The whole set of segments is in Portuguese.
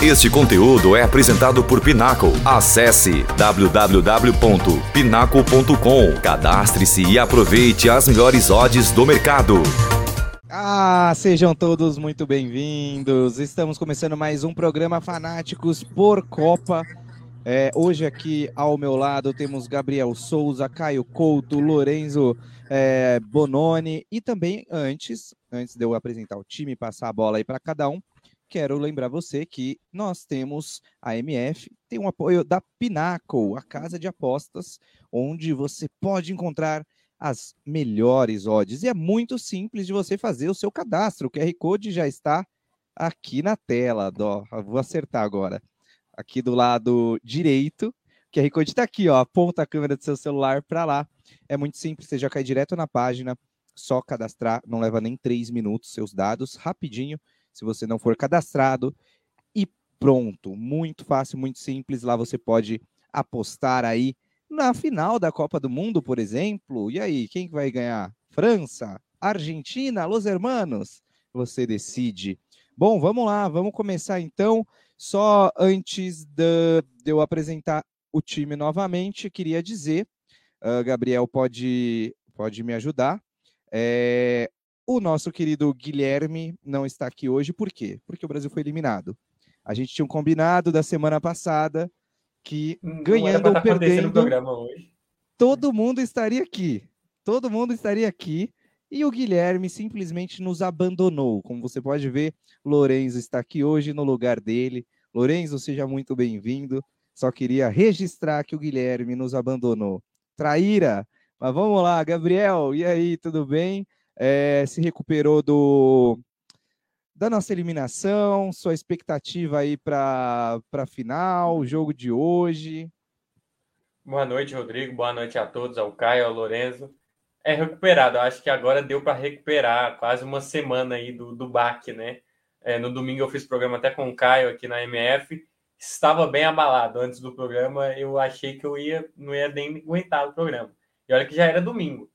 Este conteúdo é apresentado por Pinaco. Acesse www.pinaco.com. Cadastre-se e aproveite as melhores odds do mercado. Ah, sejam todos muito bem-vindos. Estamos começando mais um programa Fanáticos por Copa. É, hoje aqui ao meu lado temos Gabriel Souza, Caio Couto, Lorenzo é, Bononi e também antes, antes de eu apresentar o time passar a bola aí para cada um, quero lembrar você que nós temos a MF, tem um apoio da Pinnacle, a casa de apostas, onde você pode encontrar as melhores odds. E é muito simples de você fazer o seu cadastro. O QR Code já está aqui na tela. Ó, vou acertar agora. Aqui do lado direito. O QR Code está aqui, ó. Aponta a câmera do seu celular para lá. É muito simples, você já cai direto na página. Só cadastrar, não leva nem três minutos seus dados, rapidinho se você não for cadastrado. E pronto, muito fácil, muito simples. Lá você pode apostar aí na final da Copa do Mundo, por exemplo. E aí, quem vai ganhar? França, Argentina, Los Hermanos? Você decide. Bom, vamos lá, vamos começar então. Só antes de, eu apresentar o time novamente, queria dizer, uh, Gabriel pode, pode me ajudar. É, o nosso querido Guilherme não está aqui hoje, por quê? Porque o Brasil foi eliminado. A gente tinha um combinado da semana passada que não ganhando ou tá perdendo, todo mundo estaria aqui. Todo mundo estaria aqui. E o Guilherme simplesmente nos abandonou. Como você pode ver, Lorenzo está aqui hoje no lugar dele. Lorenzo, seja muito bem-vindo. Só queria registrar que o Guilherme nos abandonou. Traíra! Mas vamos lá, Gabriel, e aí, tudo bem? É, se recuperou do da nossa eliminação, sua expectativa aí para a final, o jogo de hoje. Boa noite, Rodrigo. Boa noite a todos, ao Caio, ao Lorenzo. É recuperado, acho que agora deu para recuperar quase uma semana aí do, do baque, né? É, no domingo eu fiz programa até com o Caio aqui na MF. Estava bem abalado antes do programa, eu achei que eu ia, não ia nem aguentar o programa. E olha que já era domingo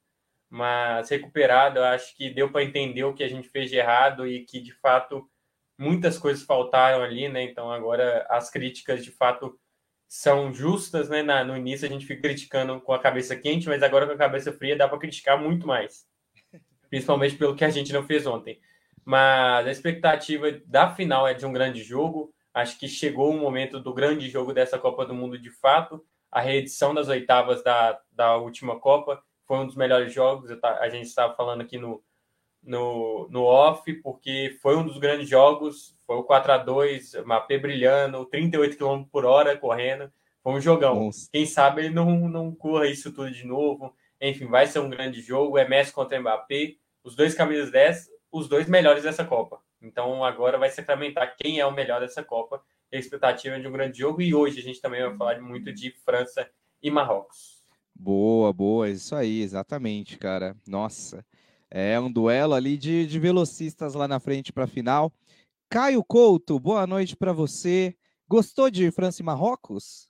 mas recuperado, eu acho que deu para entender o que a gente fez de errado e que de fato muitas coisas faltaram ali, né? Então agora as críticas de fato são justas, né? Na, no início a gente fica criticando com a cabeça quente, mas agora com a cabeça fria dá para criticar muito mais, principalmente pelo que a gente não fez ontem. Mas a expectativa da final é de um grande jogo. Acho que chegou o momento do grande jogo dessa Copa do Mundo de fato. A reedição das oitavas da, da última Copa foi um dos melhores jogos. A gente estava falando aqui no, no, no off, porque foi um dos grandes jogos. Foi o 4 a 2 Mapê brilhando, 38 km por hora correndo. Foi um jogão. Nossa. Quem sabe ele não, não corra isso tudo de novo. Enfim, vai ser um grande jogo. É Messi contra Mbappé. Os dois camisas 10, os dois melhores dessa Copa. Então agora vai sacramentar quem é o melhor dessa Copa. A expectativa de um grande jogo. E hoje a gente também vai falar muito de França e Marrocos. Boa, boa, isso aí, exatamente, cara. Nossa, é um duelo ali de, de velocistas lá na frente para a final. Caio Couto, boa noite para você. Gostou de França e Marrocos?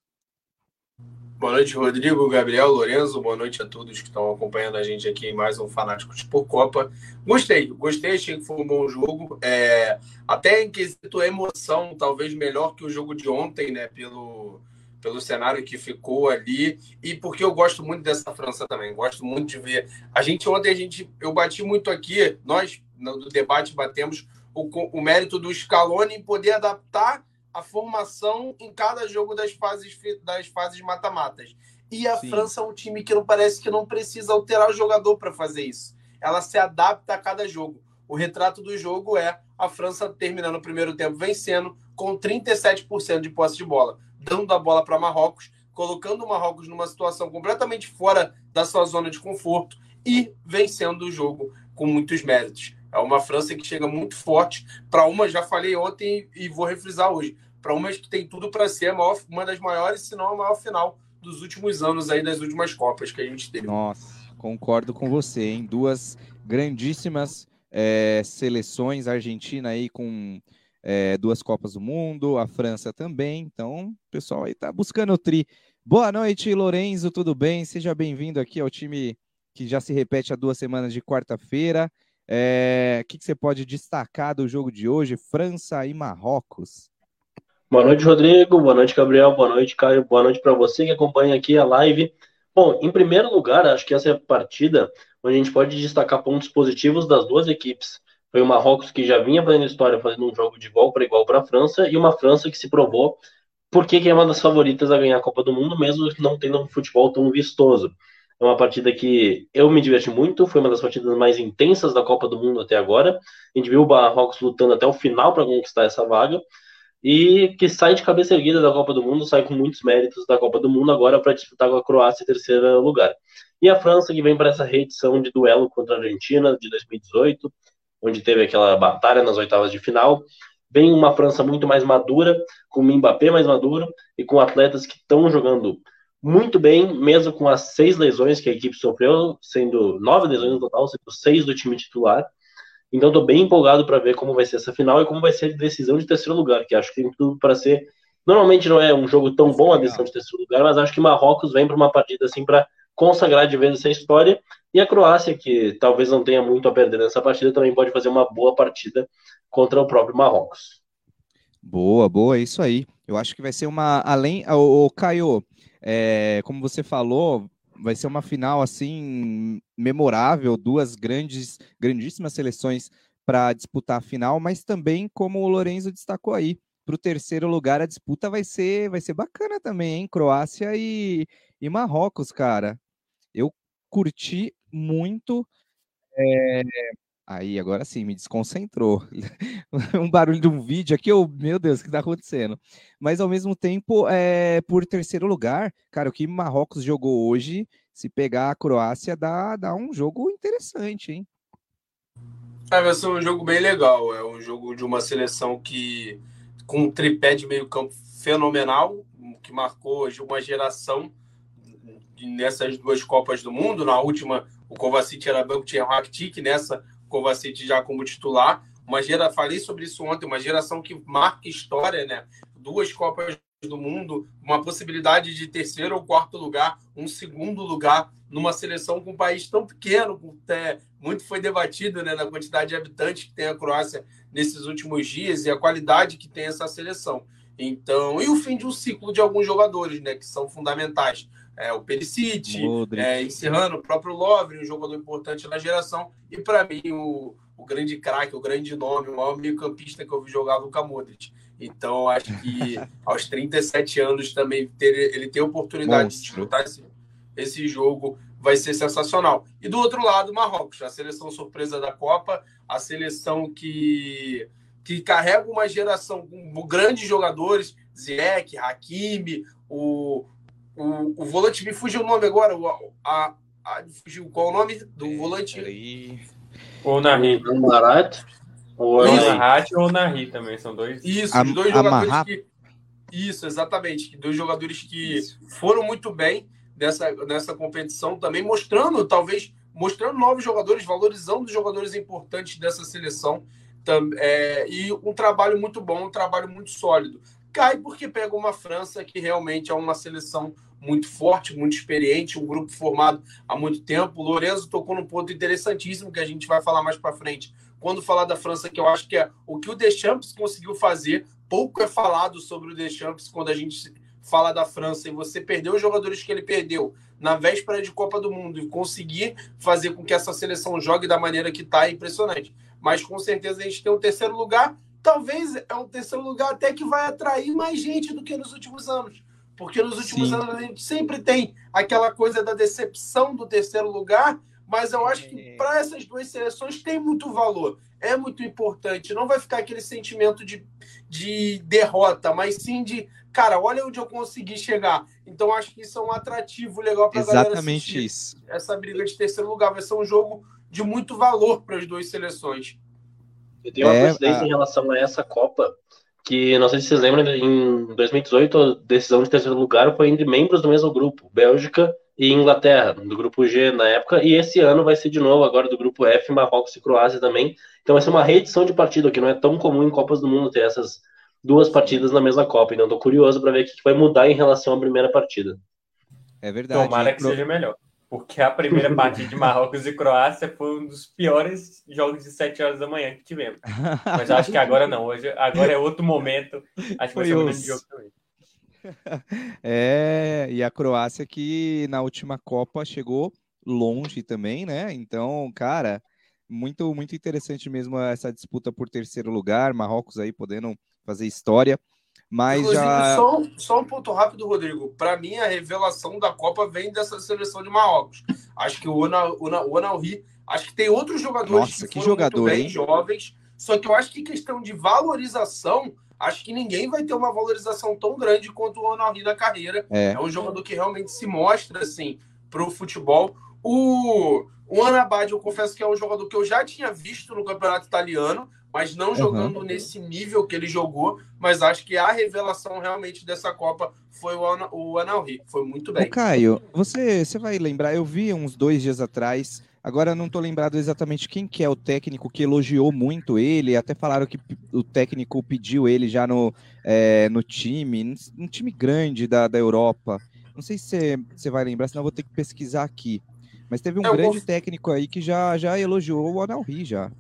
Boa noite, Rodrigo, Gabriel, Lorenzo. Boa noite a todos que estão acompanhando a gente aqui em mais um Fanáticos por Copa. Gostei, gostei, achei que foi um bom jogo. É, até em quesito emoção, talvez melhor que o jogo de ontem, né? Pelo, pelo cenário que ficou ali e porque eu gosto muito dessa França também. Gosto muito de ver. A gente ontem a gente eu bati muito aqui, nós no debate batemos o, o mérito do Scaloni em poder adaptar a formação em cada jogo das fases das fases mata-matas. E a Sim. França é um time que não parece que não precisa alterar o jogador para fazer isso. Ela se adapta a cada jogo. O retrato do jogo é a França terminando o primeiro tempo vencendo com 37% de posse de bola dando a bola para Marrocos, colocando o Marrocos numa situação completamente fora da sua zona de conforto e vencendo o jogo com muitos méritos. É uma França que chega muito forte para uma, já falei ontem e vou refrisar hoje, para uma que tem tudo para ser maior, uma das maiores, se não a maior final dos últimos anos aí das últimas copas que a gente teve. Nossa, concordo com você, hein? Duas grandíssimas é, seleções, Argentina aí com é, duas Copas do Mundo, a França também. Então, o pessoal aí tá buscando o tri. Boa noite, Lorenzo, tudo bem? Seja bem-vindo aqui ao time que já se repete há duas semanas de quarta-feira. É, o que, que você pode destacar do jogo de hoje, França e Marrocos? Boa noite, Rodrigo. Boa noite, Gabriel. Boa noite, Caio. Boa noite para você que acompanha aqui a live. Bom, em primeiro lugar, acho que essa é a partida onde a gente pode destacar pontos positivos das duas equipes. Foi o Marrocos que já vinha fazendo história, fazendo um jogo de igual para igual para a França, e uma França que se provou porque é uma das favoritas a ganhar a Copa do Mundo, mesmo não tendo um futebol tão vistoso. É uma partida que eu me diverti muito, foi uma das partidas mais intensas da Copa do Mundo até agora. A gente viu o Marrocos lutando até o final para conquistar essa vaga e que sai de cabeça erguida da Copa do Mundo, sai com muitos méritos da Copa do Mundo agora para disputar com a Croácia em terceiro lugar. E a França que vem para essa reedição de duelo contra a Argentina de 2018, onde teve aquela batalha nas oitavas de final. Vem uma França muito mais madura, com o Mbappé mais maduro e com atletas que estão jogando muito bem, mesmo com as seis lesões que a equipe sofreu, sendo nove lesões no total, sendo seis do time titular. Então estou bem empolgado para ver como vai ser essa final e como vai ser a decisão de terceiro lugar, que acho que tem tudo para ser. Normalmente não é um jogo tão bom a decisão de terceiro lugar, mas acho que Marrocos vem para uma partida assim para consagrar de vez essa história. E a Croácia, que talvez não tenha muito a perder nessa partida, também pode fazer uma boa partida contra o próprio Marrocos. Boa, boa, isso aí. Eu acho que vai ser uma. Além. O, Caio, é, como você falou, vai ser uma final assim memorável, duas grandes, grandíssimas seleções para disputar a final, mas também, como o Lorenzo destacou aí, para o terceiro lugar a disputa vai ser, vai ser bacana também, hein? Croácia e, e Marrocos, cara. Eu curti muito. É... Aí, agora sim, me desconcentrou. um barulho de um vídeo aqui, eu, meu Deus, o que está acontecendo? Mas ao mesmo tempo, é, por terceiro lugar, cara, o que Marrocos jogou hoje, se pegar a Croácia, dá, dá um jogo interessante, hein? É, vai ser um jogo bem legal. É um jogo de uma seleção que, com um tripé de meio campo fenomenal, que marcou hoje uma geração nessas duas Copas do Mundo. Na última, o Kovacic era banco, tinha Rakitic, nessa, o Kovacic já como titular. Uma gera, falei sobre isso ontem, uma geração que marca história, né? Duas Copas do Mundo, uma possibilidade de terceiro ou quarto lugar, um segundo lugar numa seleção com um país tão pequeno, é, muito foi debatido né, na quantidade de habitantes que tem a Croácia nesses últimos dias e a qualidade que tem essa seleção. Então, e o fim de um ciclo de alguns jogadores, né, que são fundamentais é, o Perisic, é, encerrando o próprio Lovre, um jogador importante na geração, e para mim o, o grande craque, o grande nome, o maior meio-campista que eu vi jogar, Luka Modric. Então, acho que aos 37 anos também ter, ele ter a oportunidade Monstro. de disputar esse, esse jogo vai ser sensacional. E do outro lado, Marrocos, a seleção surpresa da Copa, a seleção que, que carrega uma geração com grandes jogadores, Ziyech, Hakimi, o, o, o volante, me fugiu o nome agora. O, a, a, fugiu, qual o nome do é, volante? Aí. O Nahi. O Marat. O Marat ou o Nahi também, são dois. Isso, dois jogadores que. Isso, exatamente. Dois jogadores que Isso. foram muito bem nessa, nessa competição, também mostrando, talvez, mostrando novos jogadores, valorizando os jogadores importantes dessa seleção. É, e um trabalho muito bom, um trabalho muito sólido cai porque pega uma França que realmente é uma seleção muito forte, muito experiente, um grupo formado há muito tempo. O Lorenzo tocou num ponto interessantíssimo que a gente vai falar mais para frente. Quando falar da França, que eu acho que é o que o Deschamps conseguiu fazer, pouco é falado sobre o Deschamps quando a gente fala da França e você perdeu os jogadores que ele perdeu na véspera de Copa do Mundo e conseguir fazer com que essa seleção jogue da maneira que está é impressionante. Mas com certeza a gente tem um terceiro lugar talvez é um terceiro lugar até que vai atrair mais gente do que nos últimos anos. Porque nos últimos Sim. anos a gente sempre tem aquela coisa da decepção do terceiro lugar, mas eu acho que é. para essas duas seleções tem muito valor, é muito importante. Não vai ficar aquele sentimento de, de derrota, mas sim de, cara, olha onde eu consegui chegar. Então acho que isso é um atrativo legal para a galera Exatamente isso. Essa briga de terceiro lugar vai ser um jogo de muito valor para as duas seleções. Eu tenho uma é, coincidência a... em relação a essa Copa, que não sei se vocês lembram, em 2018 a decisão de terceiro lugar foi entre membros do mesmo grupo, Bélgica e Inglaterra, do grupo G na época, e esse ano vai ser de novo agora do grupo F, Marrocos e Croácia também. Então vai ser uma reedição de partida, que não é tão comum em Copas do Mundo ter essas duas partidas na mesma Copa. Então estou curioso para ver o que vai mudar em relação à primeira partida. É verdade. Tomara que seja melhor. Porque a primeira partida de Marrocos e Croácia foi um dos piores jogos de 7 horas da manhã que tivemos. Mas acho que agora não, hoje agora é outro momento. Acho que vai ser um grande jogo também. É, e a Croácia que na última Copa chegou longe também, né? Então, cara, muito muito interessante mesmo essa disputa por terceiro lugar, Marrocos aí podendo fazer história. Mas Inclusive, já... só, só um ponto rápido, Rodrigo. Para mim, a revelação da Copa vem dessa seleção de Marrocos. Acho que o Onalri, acho que tem outros jogadores Nossa, que, que jogador, bem hein? jovens. Só que eu acho que questão de valorização, acho que ninguém vai ter uma valorização tão grande quanto o Onalri na carreira. É. é um jogador que realmente se mostra assim para o futebol. O, o Anabad, eu confesso que é um jogador que eu já tinha visto no campeonato italiano, mas não jogando Uhum. nesse nível que ele jogou. Mas acho que a revelação realmente dessa Copa foi o, Ana, o Anelri. Foi muito bem. Ô, Caio, você, você vai lembrar, eu vi uns dois dias atrás, agora eu não tô lembrado exatamente quem que é o técnico que elogiou muito ele, até falaram que o técnico pediu ele já no, é, no time, um time grande da, da Europa. Não sei se você, vai lembrar, senão eu vou ter que pesquisar aqui. Mas teve um Eu grande vou- técnico aí que já, já elogiou o Anelri já.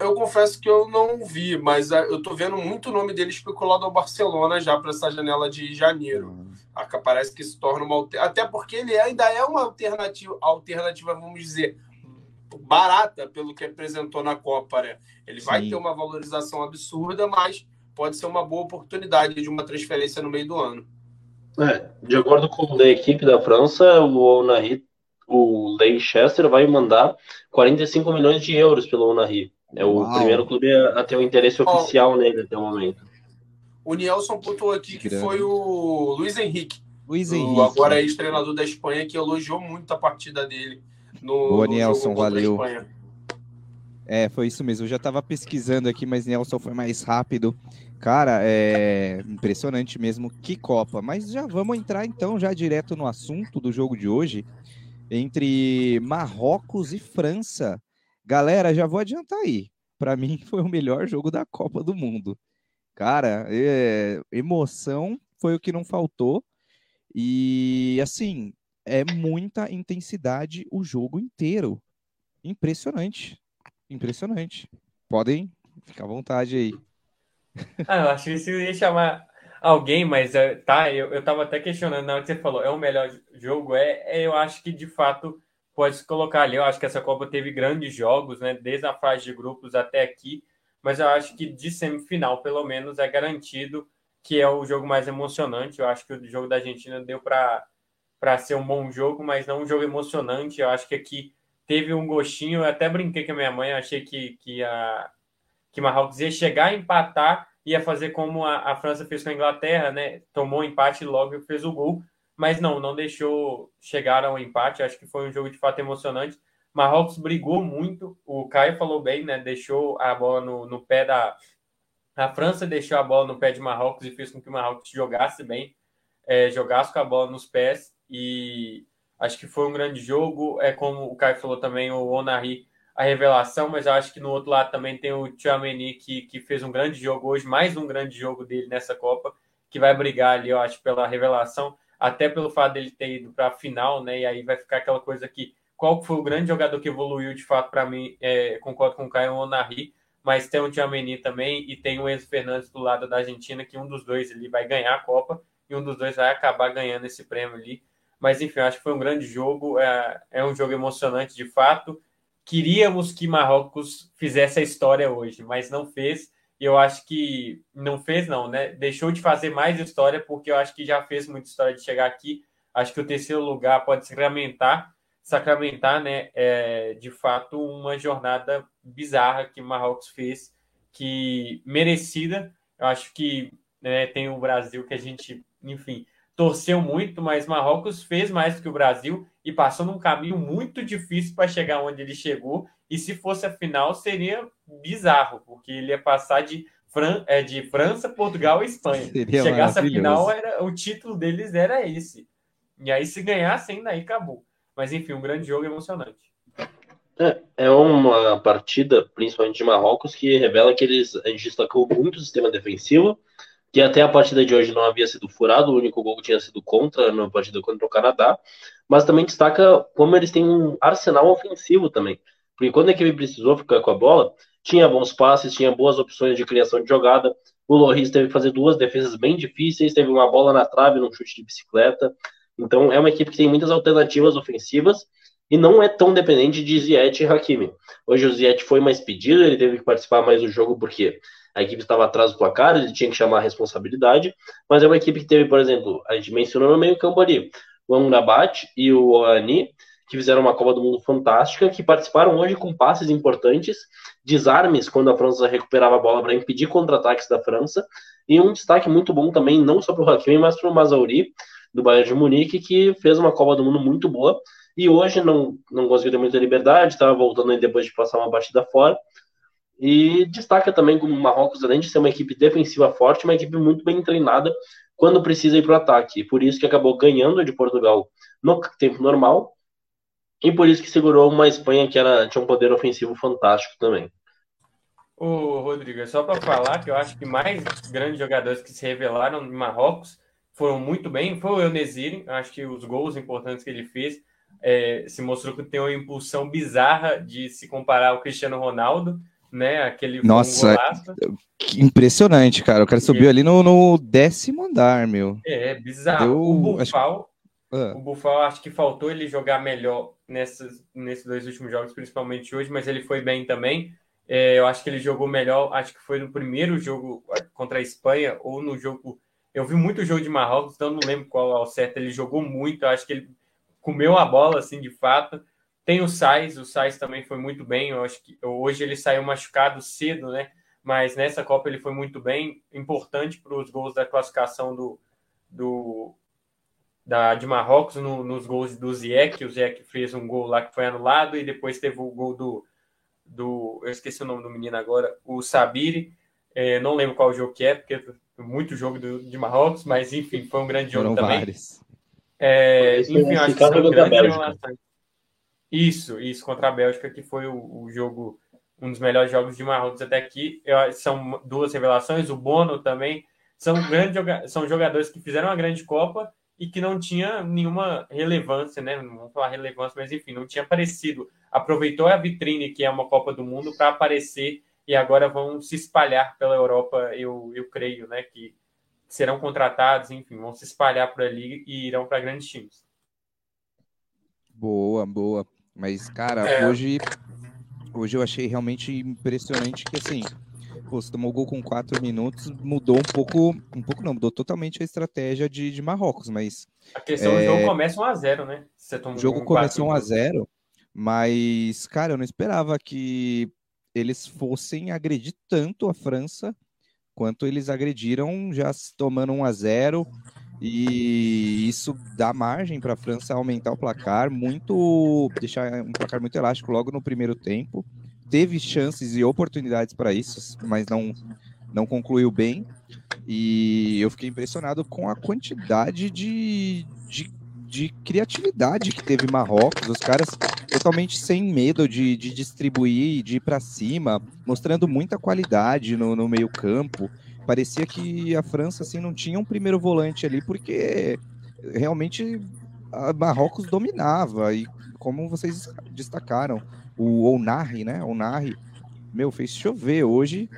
Eu confesso que eu não vi, mas ah, eu tô vendo muito o nome dele especulado ao Barcelona já para essa janela de janeiro. Que Parece que se torna uma alter- até porque ele ainda é uma alternativa, alternativa, vamos dizer, barata pelo que apresentou na Copa, né? Ele vai Sim. ter uma valorização absurda, mas pode ser uma boa oportunidade de uma transferência no meio do ano. É, de acordo com a equipe da França, o Onari, o Leicester vai mandar 45 milhões de euros pelo Onari. É o Uau. primeiro clube a ter o interesse Ó. oficial nele até o momento. O Nielson pontuou aqui que Grande. foi o Luiz Henrique, Luiz o Henrique. agora ex-treinador da Espanha, que elogiou muito a partida dele no, Boa, no Nielson, valeu. Espanha. É, foi isso mesmo. Eu já estava pesquisando aqui, mas Nelson foi mais rápido. Cara, é impressionante mesmo. Que Copa. Mas já vamos entrar então já direto no assunto do jogo de hoje entre Marrocos e França. Galera, já vou adiantar aí. Para mim foi o melhor jogo da Copa do Mundo. Cara, é, emoção foi o que não faltou. E assim, é muita intensidade o jogo inteiro. Impressionante. Impressionante. Podem ficar à vontade aí. Ah, eu achei que você ia chamar alguém, mas é, tá, eu, eu tava até questionando na hora que você falou, é o melhor jogo? É, é, eu acho que de fato pode se colocar ali. Eu acho que essa Copa teve grandes jogos, né? Desde a fase de grupos até aqui, mas eu acho que de semifinal, pelo menos, é garantido que é o jogo mais emocionante. Eu acho que o jogo da Argentina deu para para ser um bom jogo, mas não um jogo emocionante. Eu acho que aqui teve um gostinho. Eu até brinquei com a minha mãe, achei que, que a que Marrocos ia chegar a empatar, ia fazer como a, a França fez com a Inglaterra, né? Tomou o empate e logo fez o gol, mas não, não deixou chegar ao empate. Acho que foi um jogo de fato emocionante. Marrocos brigou muito, o Caio falou bem, né? Deixou a bola no, no pé da. A França deixou a bola no pé de Marrocos e fez com que o Marrocos jogasse bem, é, jogasse com a bola nos pés e acho que foi um grande jogo. É como o Caio falou também, o Onari a revelação, mas acho que no outro lado também tem o Tchouameni, que, que fez um grande jogo hoje, mais um grande jogo dele nessa Copa, que vai brigar ali, eu acho, pela revelação, até pelo fato dele ter ido para a final, né? E aí vai ficar aquela coisa aqui, qual foi o grande jogador que evoluiu de fato para mim? É, concordo com o Caio Onari, mas tem o Tchouameni também e tem o Enzo Fernandes do lado da Argentina, que um dos dois ele vai ganhar a Copa e um dos dois vai acabar ganhando esse prêmio ali. Mas enfim, acho que foi um grande jogo, é, é um jogo emocionante de fato queríamos que Marrocos fizesse a história hoje, mas não fez. E eu acho que não fez, não, né? Deixou de fazer mais história, porque eu acho que já fez muita história de chegar aqui. Acho que o terceiro lugar pode sacramentar, sacramentar, né? É, de fato, uma jornada bizarra que Marrocos fez, que merecida. Eu acho que né, tem o Brasil que a gente, enfim, torceu muito, mas Marrocos fez mais do que o Brasil e passou num caminho muito difícil para chegar onde ele chegou. E se fosse a final, seria bizarro, porque ele ia passar de, Fran é, de França, Portugal e Espanha. Seria se chegasse a maravilhoso. final, era, o título deles era esse. E aí, se ganhasse, ainda aí acabou. Mas enfim, um grande jogo emocionante. É, é uma partida, principalmente de Marrocos, que revela que eles a gente destacou muito o sistema defensivo, que até a partida de hoje não havia sido furado, o único gol tinha sido contra na partida contra o Canadá, mas também destaca como eles têm um arsenal ofensivo também, porque quando a equipe precisou ficar com a bola, tinha bons passes, tinha boas opções de criação de jogada, o Loris teve que fazer duas defesas bem difíceis, teve uma bola na trave num chute de bicicleta, então é uma equipe que tem muitas alternativas ofensivas, e não é tão dependente de Ziet e Hakimi. Hoje o Ziet foi mais pedido, ele teve que participar mais do jogo porque a equipe estava atrás do placar, ele tinha que chamar a responsabilidade, mas é uma equipe que teve, por exemplo, a gente mencionou no meio campo ali, o Amrabat e o Ani, que fizeram uma Copa do Mundo fantástica, que participaram hoje com passes importantes, desarmes quando a França recuperava a bola para impedir contra-ataques da França, e um destaque muito bom também, não só para o Hakimi, mas para o Mazauri, do Bayern de Munique, que fez uma Copa do Mundo muito boa, e hoje não, não conseguiu ter muita liberdade, estava voltando aí depois de passar uma batida fora, e destaca também como o Marrocos, além de ser uma equipe defensiva forte, uma equipe muito bem treinada quando precisa ir para o ataque. Por isso que acabou ganhando de Portugal no tempo normal. E por isso que segurou uma Espanha que era, tinha um poder ofensivo fantástico também. Ô, Rodrigo, é só para falar que eu acho que mais grandes jogadores que se revelaram em Marrocos foram muito bem. Foi o Enesiri, acho que os gols importantes que ele fez é, se mostrou que tem uma impulsão bizarra de se comparar ao Cristiano Ronaldo né? Aquele Nossa, que impressionante, cara. O cara subiu ali no, no, décimo andar, meu. É, é bizarro. Eu, o Bufal, acho... ah. o Bufal acho que faltou ele jogar melhor nessas, nesses dois últimos jogos, principalmente hoje, mas ele foi bem também. É, eu acho que ele jogou melhor, acho que foi no primeiro jogo contra a Espanha ou no jogo. Eu vi muito jogo de Marrocos, então não lembro qual ao certo. Ele jogou muito, acho que ele comeu a bola, assim, de fato. Tem o Sais, o Sais também foi muito bem. Eu acho que hoje ele saiu machucado cedo, né? Mas nessa Copa ele foi muito bem, importante para os gols da classificação do, do da, de Marrocos no, nos gols do Ziyech. O Ziyech fez um gol lá que foi anulado e depois teve o gol do, do eu esqueci o nome do menino agora, o Sabiri. É, não lembro qual jogo que é, porque é muito jogo do, de Marrocos, mas enfim, foi um grande jogo Foram também. Vários. É, enfim, acho que são grandes relações. Isso, isso, contra a Bélgica, que foi o, o jogo, um dos melhores jogos de Marrocos até aqui. Eu, são duas revelações, o Bono também. São, grandes, são jogadores que fizeram uma grande Copa e que não tinha nenhuma relevância, né? Não vou falar relevância, mas enfim, não tinha aparecido. Aproveitou a vitrine, que é uma Copa do Mundo, para aparecer e agora vão se espalhar pela Europa, eu, eu creio, né? Que serão contratados, enfim, vão se espalhar por ali e irão para grandes times. Boa, boa. Mas, cara, é. hoje, hoje eu achei realmente impressionante que, assim, você tomou gol com quatro minutos, mudou um pouco, um pouco não, mudou totalmente a estratégia de, de Marrocos, mas... A questão é... do jogo começa 1x0, né? O jogo começou 1x0, mas, cara, eu não esperava que eles fossem agredir tanto a França quanto eles agrediram já tomando 1 a 0 e isso dá margem para a França aumentar o placar, muito deixar um placar muito elástico logo no primeiro tempo. Teve chances e oportunidades para isso, mas não não concluiu bem. E eu fiquei impressionado com a quantidade de, de, de criatividade que teve Marrocos. Os caras totalmente sem medo de, de distribuir, de ir para cima, mostrando muita qualidade no, no meio campo parecia que a França assim não tinha um primeiro volante ali porque realmente a Marrocos dominava e como vocês destacaram, o Onari, né? Onari, meu, fez chover hoje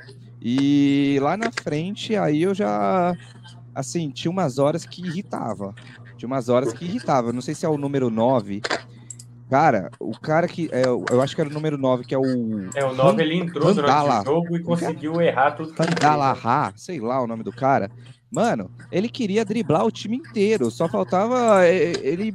e lá na frente aí eu já assim, tinha umas horas que irritava. Tinha umas horas que irritava. Não sei se é o número 9, Cara, o cara que. É, eu acho que era o número 9, que é o. É, o 9 ele entrou Vandala. durante o jogo e conseguiu errar tudo Vandalaha, sei lá o nome do cara. Mano, ele queria driblar o time inteiro. Só faltava é, ele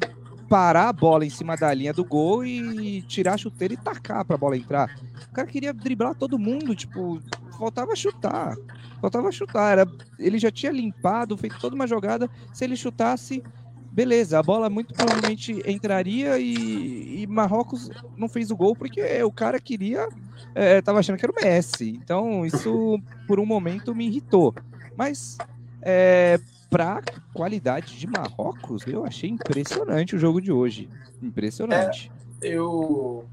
parar a bola em cima da linha do gol e tirar a chuteira e tacar pra bola entrar. O cara queria driblar todo mundo, tipo, faltava chutar. Faltava chutar. Era, ele já tinha limpado, feito toda uma jogada. Se ele chutasse, beleza, a bola muito provavelmente entraria e, e, Marrocos não fez o gol porque o cara queria, é, tava achando que era o Messi. Então isso por um momento me irritou. Mas é, para qualidade de Marrocos, eu achei impressionante o jogo de hoje. Impressionante. É, eu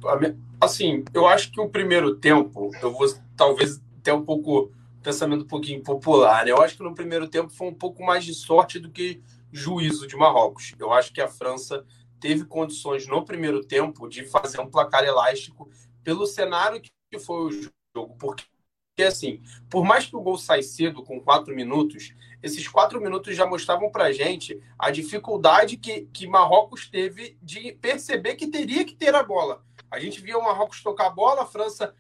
assim, eu acho que o primeiro tempo, eu vou talvez até um pouco pensamento um pouquinho popular. Né? Eu acho que no primeiro tempo foi um pouco mais de sorte do que juízo de Marrocos. Eu acho que a França teve condições no primeiro tempo de fazer um placar elástico pelo cenário que foi o jogo. Porque, assim, por mais que o gol saia cedo, com quatro minutos, esses quatro minutos já mostravam para gente a dificuldade que, que Marrocos teve de perceber que teria que ter a bola. A gente via o Marrocos tocar a bola, a França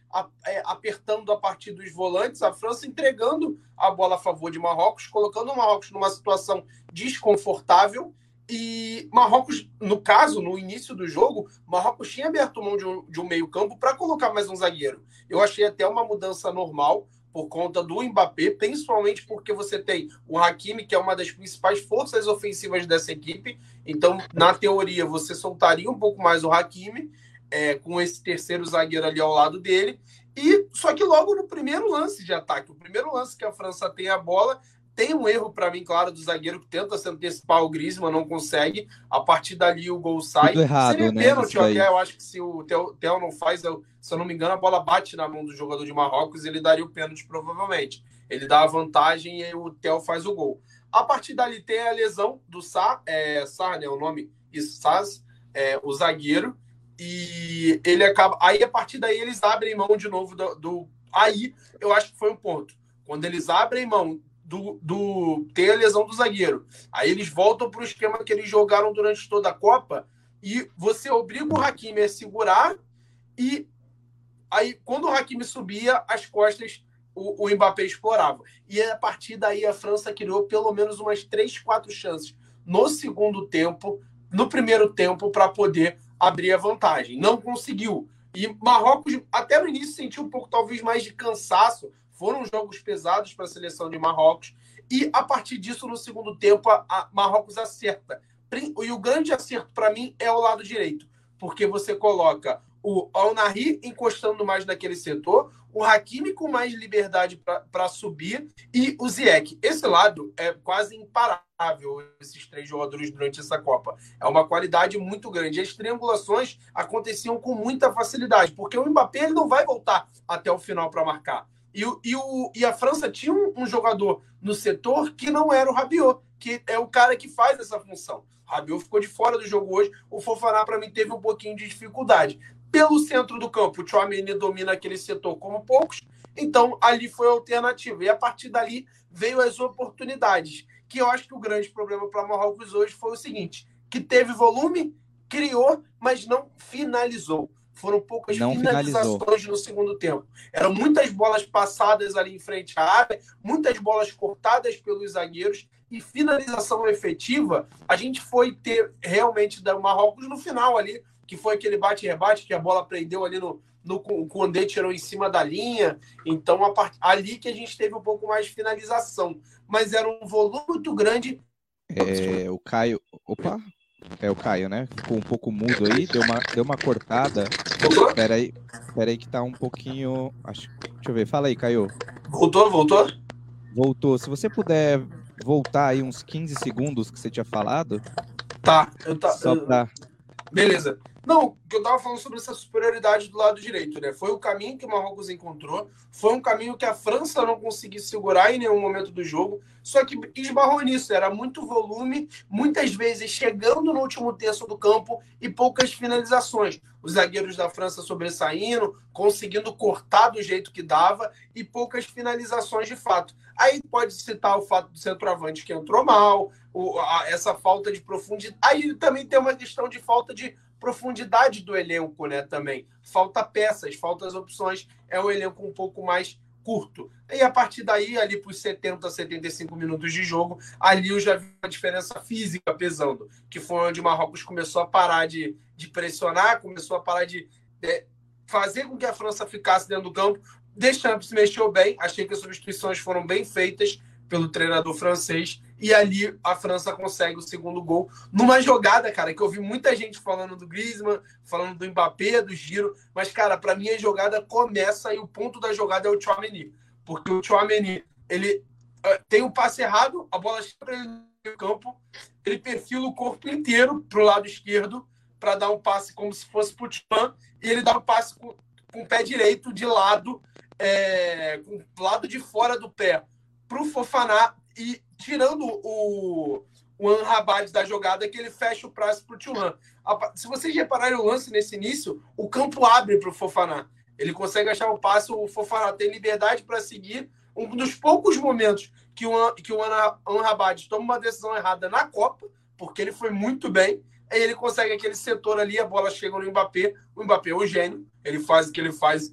é, apertando a partir dos volantes, a França entregando a bola a favor de Marrocos, colocando o Marrocos numa situação desconfortável. E Marrocos, no caso, no início do jogo, Marrocos tinha aberto mão de um, de um meio-campo para colocar mais um zagueiro. Eu achei até uma mudança normal por conta do Mbappé, principalmente porque você tem o Hakimi, que é uma das principais forças ofensivas dessa equipe. Então, na teoria, você soltaria um pouco mais o Hakimi é, com esse terceiro zagueiro ali ao lado dele. E só que logo no primeiro lance de ataque, o primeiro lance que a França tem a bola, tem um erro para mim, claro, do zagueiro que tenta se antecipar o Griezmann, não consegue. A partir dali o gol sai. Tudo errado, Seria né, pênalti, até, eu acho que se o Theo, não faz, eu- se eu não me engano, a bola bate na mão do jogador de Marrocos, ele daria o pênalti provavelmente. Ele dá a vantagem e o Theo faz o gol. A partir dali tem a lesão do Sá, é, Sá, né, o nome, isso, Saz, é, o zagueiro, e ele acaba. Aí a partir daí eles abrem mão de novo do. do- aí eu acho que foi um ponto. Quando eles abrem mão do, do. Tem a lesão do zagueiro. Aí eles voltam para o esquema que eles jogaram durante toda a Copa. E você obriga o Hakimi a segurar. E aí, quando o Hakimi subia, as costas o, o Mbappé explorava. E a partir daí a França criou pelo menos umas três, quatro chances no segundo tempo, no primeiro tempo, para poder abrir a vantagem. Não conseguiu. E Marrocos, até no início, sentiu um pouco, talvez, mais de cansaço. Foram jogos pesados para a seleção de Marrocos. E a partir disso, no segundo tempo, a, Marrocos acerta. E o grande acerto para mim é o lado direito, porque você coloca o Al-Nahri encostando mais naquele setor, o Hakimi com mais liberdade para subir e o Ziyech. Esse lado é quase imparável, esses três jogadores durante essa Copa. É uma qualidade muito grande. As triangulações aconteciam com muita facilidade, porque o Mbappé ele não vai voltar até o final para marcar. E, e, o, e a França tinha um, um jogador no setor que não era o Rabiot, que é o cara que faz essa função. O Rabiot ficou de fora do jogo hoje. O Fofaná, para mim, teve um pouquinho de dificuldade. Pelo centro do campo, o Chouameni domina aquele setor como poucos. Então, ali foi a alternativa. E a partir dali veio as oportunidades. Que eu acho que o grande problema para Marrocos hoje foi o seguinte: que teve volume, criou, mas não finalizou. Foram poucas Não finalizações finalizou. no segundo tempo. Eram muitas bolas passadas ali em frente à área, muitas bolas cortadas pelos zagueiros e finalização efetiva. A gente foi ter realmente da Marrocos no final ali, que foi aquele bate-rebate que a bola prendeu ali no, no o Condé tirou em cima da linha. Então, a part... ali que a gente teve um pouco mais de finalização. Mas era um volume muito grande. É, o Caio. Opa! É o Caio, né? Ficou um pouco mudo aí, deu uma, deu uma cortada. Voltou? Pera aí, pera aí que tá um pouquinho. Acho... Deixa eu ver, fala aí, Caio. Voltou, voltou? Voltou. Se você puder voltar aí uns 15 segundos que você tinha falado, Tá. Eu tá, só eu- pra. Beleza. Não, que eu tava falando sobre essa superioridade do lado direito, né? Foi o caminho que o Marrocos encontrou, foi um caminho que a França não conseguiu segurar em nenhum momento do jogo, só que esbarrou nisso, era muito volume, muitas vezes chegando no último terço do campo e poucas finalizações. Os zagueiros da França sobressaindo, conseguindo cortar do jeito que dava e poucas finalizações de fato. Aí pode citar o fato do centroavante que entrou mal, o- a- essa falta de profundidade. Aí também tem uma questão de falta de profundidade do elenco, né? Também falta peças, falta as opções. É um elenco um pouco mais curto. E a partir daí, ali para os 70, 75 minutos de jogo, ali eu já vi uma diferença física pesando, que foi onde o Marrocos começou a parar de, de pressionar, começou a parar de é, fazer com que a França ficasse dentro do campo. Deschamps mexeu bem, achei que as substituições foram bem feitas pelo treinador francês, e ali a França consegue o segundo gol. Numa jogada, cara, que eu vi muita gente falando do Griezmann, falando do Mbappé, do Giro, mas, cara, para mim a jogada começa e o ponto da jogada é o Chouameni, porque o Chouameni, ele eh, tem um passe errado, a bola chega para ele no campo, ele perfila o corpo inteiro pro lado esquerdo para dar um passe como se fosse pro Tchan, e ele dá um passe com, com o pé direito de lado é, com o lado de fora do pé para o Fofaná e tirando o, o Anrabad da jogada que ele fecha o prazo para o Tulan. Se vocês repararem o lance nesse início, o campo abre para o Fofaná. Ele consegue achar o passo, o Fofaná tem liberdade para seguir. Um dos poucos momentos que o, que o Anrabad toma uma decisão errada na Copa, porque ele foi muito bem, ele consegue aquele setor ali, a bola chega no Mbappé, o Mbappé é um gênio, ele faz o que ele faz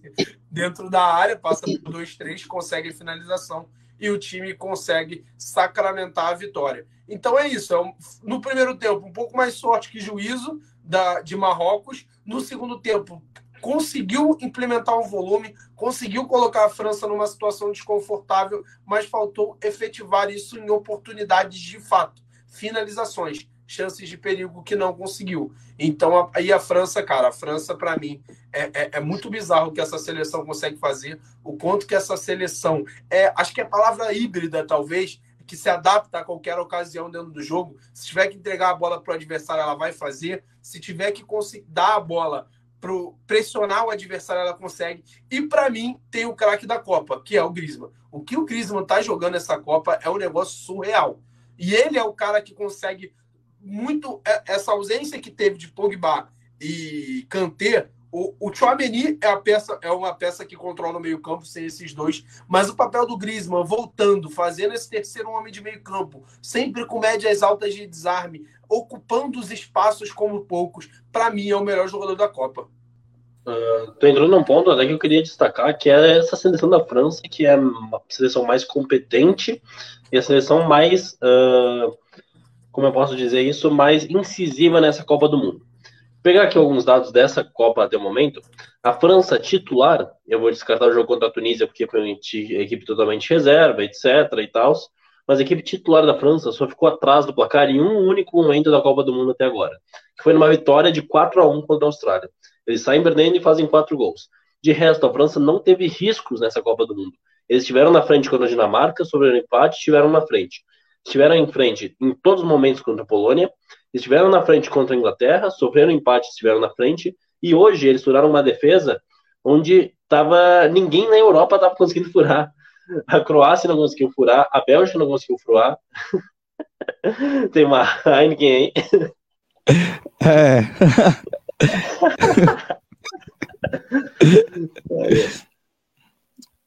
dentro da área, passa por dois, três, consegue a finalização e o time consegue sacramentar a vitória. Então é isso. É um, no primeiro tempo, um pouco mais sorte que juízo da, de Marrocos. No segundo tempo, conseguiu implementar um volume, conseguiu colocar a França numa situação desconfortável, mas faltou efetivar isso em oportunidades de fato, finalizações chances de perigo que não conseguiu. Então, aí a França, cara, a França, para mim, é, é, é, muito bizarro o que essa seleção consegue fazer, o quanto que essa seleção é, acho que é a palavra híbrida, talvez, que se adapta a qualquer ocasião dentro do jogo. Se tiver que entregar a bola para o adversário, ela vai fazer. Se tiver que dar a bola para pressionar o adversário, ela consegue. E para mim, tem o craque da Copa, que é o Griezmann. O que o Griezmann tá jogando essa Copa é um negócio surreal. E ele é o cara que consegue muito é, essa ausência que teve de Pogba e Kanté, o, o Chouameni é, a peça, é uma peça que controla o meio campo sem esses dois, mas o papel do Griezmann voltando, fazendo esse terceiro homem de meio campo, sempre com médias altas de desarme, ocupando os espaços como poucos, para mim é o melhor jogador da Copa. Uh, tu entrou num ponto até que eu queria destacar, que é essa seleção da França, que é uma seleção mais competente e a seleção mais... Uh como eu posso dizer isso, mais incisiva nessa Copa do Mundo. Vou pegar aqui alguns dados dessa Copa até o momento. A França titular, eu vou descartar o jogo contra a Tunísia porque foi uma equipe totalmente reserva, etc. e tal. Mas a equipe titular da França só ficou atrás do placar em um único momento da Copa do Mundo até agora, que foi numa vitória de 4 a 1 contra a Austrália. Eles saem perdendo e fazem quatro gols. De resto, a França não teve riscos nessa Copa do Mundo. Eles estiveram na frente contra a Dinamarca, sobre o empate, estiveram na frente estiveram em frente em todos os momentos contra a Polônia, estiveram na frente contra a Inglaterra, sofreram empate, estiveram na frente, e hoje eles furaram uma defesa onde tava, ninguém na Europa estava conseguindo furar. A Croácia não conseguiu furar, a Bélgica não conseguiu furar. Tem uma Heineken aí. É.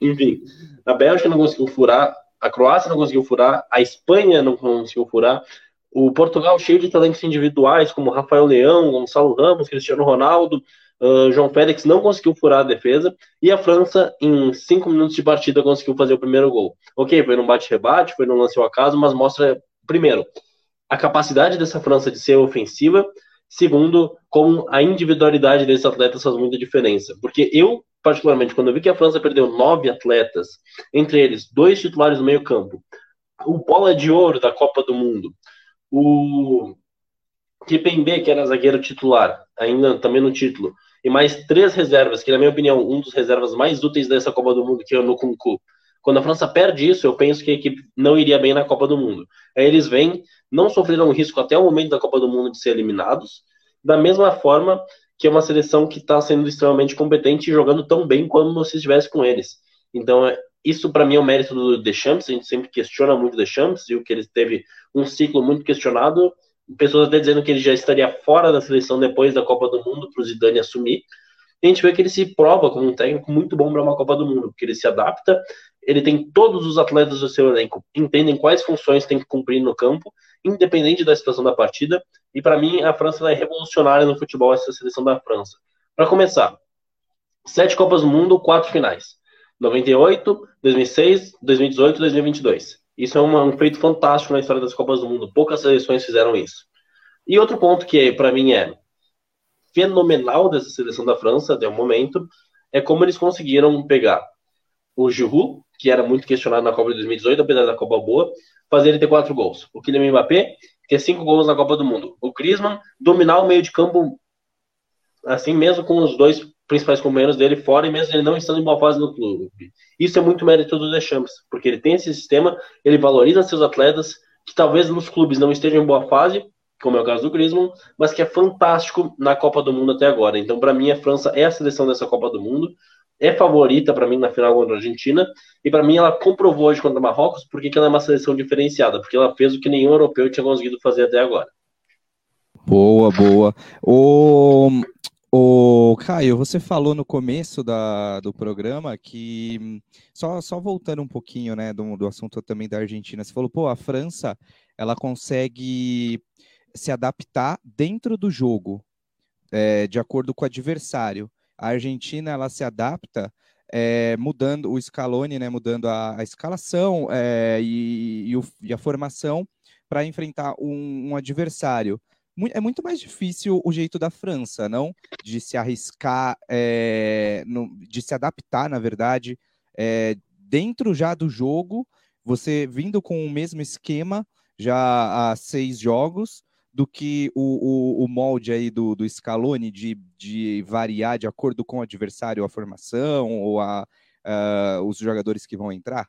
Enfim, a Bélgica não conseguiu furar, a Croácia não conseguiu furar, a Espanha não conseguiu furar, o Portugal cheio de talentos individuais, como Rafael Leão, Gonçalo Ramos, Cristiano Ronaldo, uh, João Félix não conseguiu furar a defesa, e a França, em cinco minutos de partida, conseguiu fazer o primeiro gol. Ok, foi num bate-rebate, foi num lance ao acaso, mas mostra, primeiro, a capacidade dessa França de ser ofensiva, segundo, como a individualidade desses atletas faz muita diferença. Porque eu particularmente, quando eu vi que a França perdeu nove atletas, entre eles dois titulares no meio-campo, o bola de ouro da Copa do Mundo, o Kipembe, que era zagueiro titular, ainda também no título, e mais três reservas, que na minha opinião, um dos reservas mais úteis dessa Copa do Mundo, que é o Nukunku. Quando a França perde isso, eu penso que a equipe não iria bem na Copa do Mundo. Aí eles vêm, não sofreram risco até o momento da Copa do Mundo de ser eliminados, da mesma forma que é uma seleção que está sendo extremamente competente e jogando tão bem como se estivesse com eles. Então, é, isso para mim é o mérito do Deschamps, a gente sempre questiona muito o Deschamps, e o que ele teve um ciclo muito questionado, pessoas até dizendo que ele já estaria fora da seleção depois da Copa do Mundo para o Zidane assumir. A gente vê que ele se prova como um técnico muito bom para uma Copa do Mundo, porque ele se adapta, ele tem todos os atletas do seu elenco, entendem quais funções tem que cumprir no campo, independente da situação da partida, e para mim, a França é revolucionária no futebol, essa seleção da França. Para começar, sete Copas do Mundo, quatro finais. 98, 2006, 2018 2022. Isso é um feito fantástico na história das Copas do Mundo. Poucas seleções fizeram isso. E outro ponto que para mim é fenomenal dessa seleção da França, até o momento, é como eles conseguiram pegar o Giroud, que era muito questionado na Copa de 2018, apesar da Copa boa, fazer ele ter quatro gols. O Kylian Mbappé, ter cinco gols na Copa do Mundo. O Griezmann dominar o meio de campo, assim mesmo com os dois principais companheiros dele fora e mesmo ele não estando em boa fase no clube. Isso é muito mérito do Deschamps, porque ele tem esse sistema, ele valoriza seus atletas que talvez nos clubes não estejam em boa fase, como é o caso do Griezmann, mas que é fantástico na Copa do Mundo até agora. Então, para mim, a França é a seleção dessa Copa do Mundo. É favorita para mim na final contra a Argentina, e para mim ela comprovou hoje contra o Marrocos porque ela é uma seleção diferenciada, porque ela fez o que nenhum europeu tinha conseguido fazer até agora. Boa, boa. O, o Caio, você falou no começo da, do programa que, só, só voltando um pouquinho, né, do, do assunto também da Argentina, você falou, pô, a França, ela consegue se adaptar dentro do jogo, é, de acordo com o adversário. A Argentina, ela se adapta é, mudando o Scaloni, né, mudando a, a escalação é, e, e, o, e, a formação para enfrentar um, um adversário é muito mais difícil o jeito da França, não? De se arriscar, é, no, de se adaptar, na verdade, dentro já do jogo, você vindo com o mesmo esquema já há seis jogos, do que o, o, o molde aí do, do Scaloni de, de variar de acordo com o adversário a formação ou a, os jogadores que vão entrar?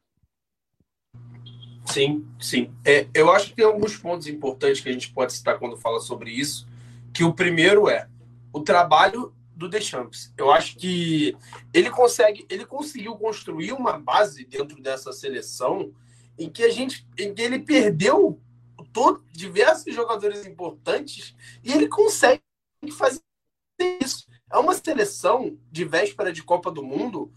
Sim, sim. É, eu acho que tem alguns pontos importantes que a gente pode citar quando fala sobre isso. Que o primeiro é o trabalho do Deschamps. Eu acho que ele consegue, ele conseguiu construir uma base dentro dessa seleção em que a gente, em que ele perdeu todo, diversos jogadores importantes e ele consegue fazer isso. É uma seleção de véspera de Copa do Mundo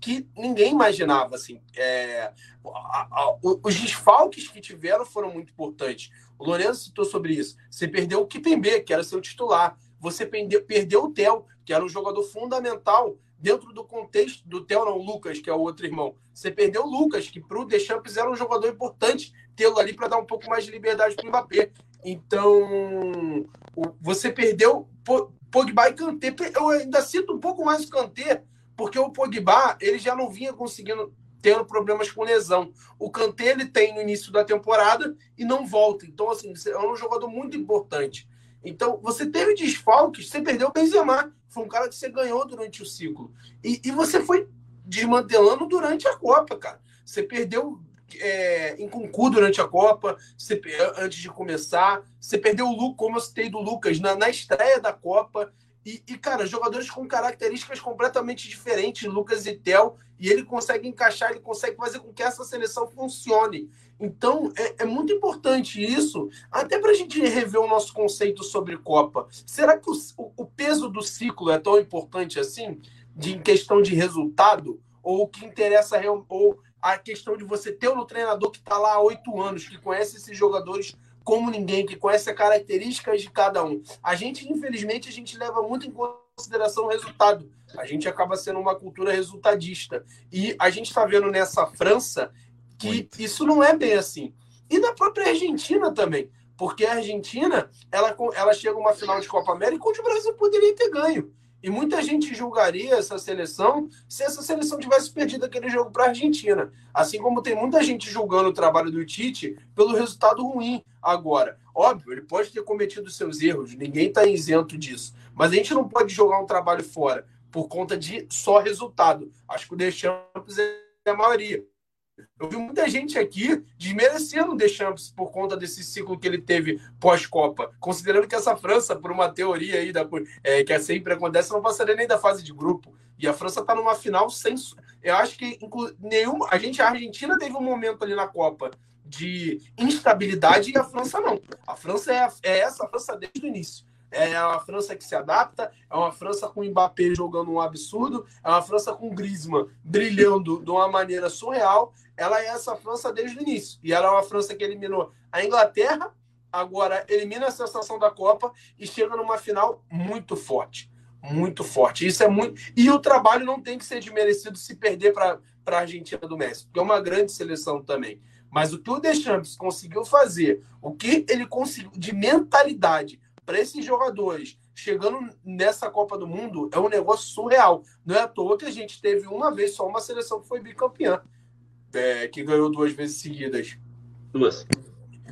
que ninguém imaginava. Assim. É, a, a, os desfalques que tiveram foram muito importantes. O Lourenço citou sobre isso. Você perdeu o Kipembe, que era seu titular. Você perdeu, perdeu o Theo, que era um jogador fundamental dentro do contexto do Theo, não, o Lucas, que é o outro irmão. Você perdeu o Lucas, que para o Deschamps era um jogador importante tê-lo ali para dar um pouco mais de liberdade para o Mbappé. Então, você perdeu Pogba e Kanté. Eu ainda sinto um pouco mais o Kanté, porque o Pogba ele já não vinha conseguindo tendo problemas com lesão. O Kanté ele tem no início da temporada e não volta. Então assim, é um jogador muito importante. Então, você teve desfalques, você perdeu o Benzema, foi um cara que você ganhou durante o ciclo. E, e você foi desmantelando durante a Copa, cara. Você perdeu é, em concurso durante a Copa, você, antes de começar. Você perdeu o Lucas, como eu citei do Lucas, na, na estreia da Copa. E, e, cara, jogadores com características completamente diferentes, Lucas e Tel, e ele consegue encaixar, ele consegue fazer com que essa seleção funcione. Então, é, é muito importante isso, até para a gente rever o nosso conceito sobre Copa. Será que o, o, peso do ciclo é tão importante assim, de, em questão de resultado? Ou o que interessa, ou a questão de você ter um treinador que está lá há oito anos, que conhece esses jogadores como ninguém, que conhece as características de cada um. A gente, infelizmente, a gente leva muito em consideração o resultado. A gente acaba sendo uma cultura resultadista. E a gente está vendo nessa França que muito. isso não é bem assim. E na própria Argentina também. Porque a Argentina, ela, ela chega a uma final de Copa América onde o Brasil poderia ter ganho. E muita gente julgaria essa seleção se essa seleção tivesse perdido aquele jogo para a Argentina. Assim como tem muita gente julgando o trabalho do Tite pelo resultado ruim agora. Óbvio, ele pode ter cometido seus erros, ninguém está isento disso. Mas a gente não pode jogar um trabalho fora por conta de só resultado. Acho que o Deschamps é a maioria. Eu vi muita gente aqui desmerecendo o Deschamps por conta desse ciclo que ele teve pós-Copa, considerando que essa França, por uma teoria aí da, é, que sempre acontece, não passaria nem da fase de grupo. E a França está numa final sem. Eu acho que nenhuma. A gente, a Argentina teve um momento ali na Copa de instabilidade e a França não. A França é, é essa a França desde o início. É uma França que se adapta, é uma França com o Mbappé jogando um absurdo, é uma França com o Griezmann brilhando de uma maneira surreal. Ela é essa França desde o início. E ela é uma França que eliminou a Inglaterra, agora elimina a sensação da Copa e chega numa final muito forte. Muito forte. Isso é muito. E o trabalho não tem que ser desmerecido se perder para a Argentina do Messi, porque é uma grande seleção também. Mas o que o Deschamps conseguiu fazer, o que ele conseguiu de mentalidade para esses jogadores chegando nessa Copa do Mundo é um negócio surreal. Não é à toa que a gente teve uma vez só uma seleção que foi bicampeã, é, que ganhou duas vezes seguidas. Duas.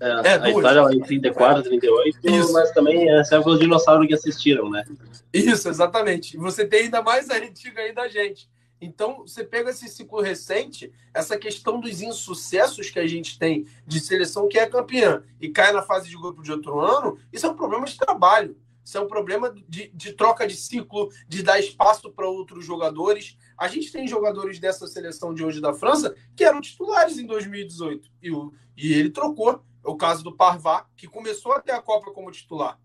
É, é, a duas. Itália em 34, 38, Isso. mas também é, os dinossauros que assistiram, né? Isso, exatamente. E você tem ainda mais a antiga aí da gente. Então, você pega esse ciclo recente, essa questão dos insucessos que a gente tem de seleção que é campeã e cai na fase de grupo de outro ano, isso é um problema de trabalho. Isso é um problema de, de troca de ciclo, de dar espaço para outros jogadores. A gente tem jogadores dessa seleção de hoje da França que eram titulares em 2018 e, o, e ele trocou. É o caso do Parvá, que começou até a Copa como titular.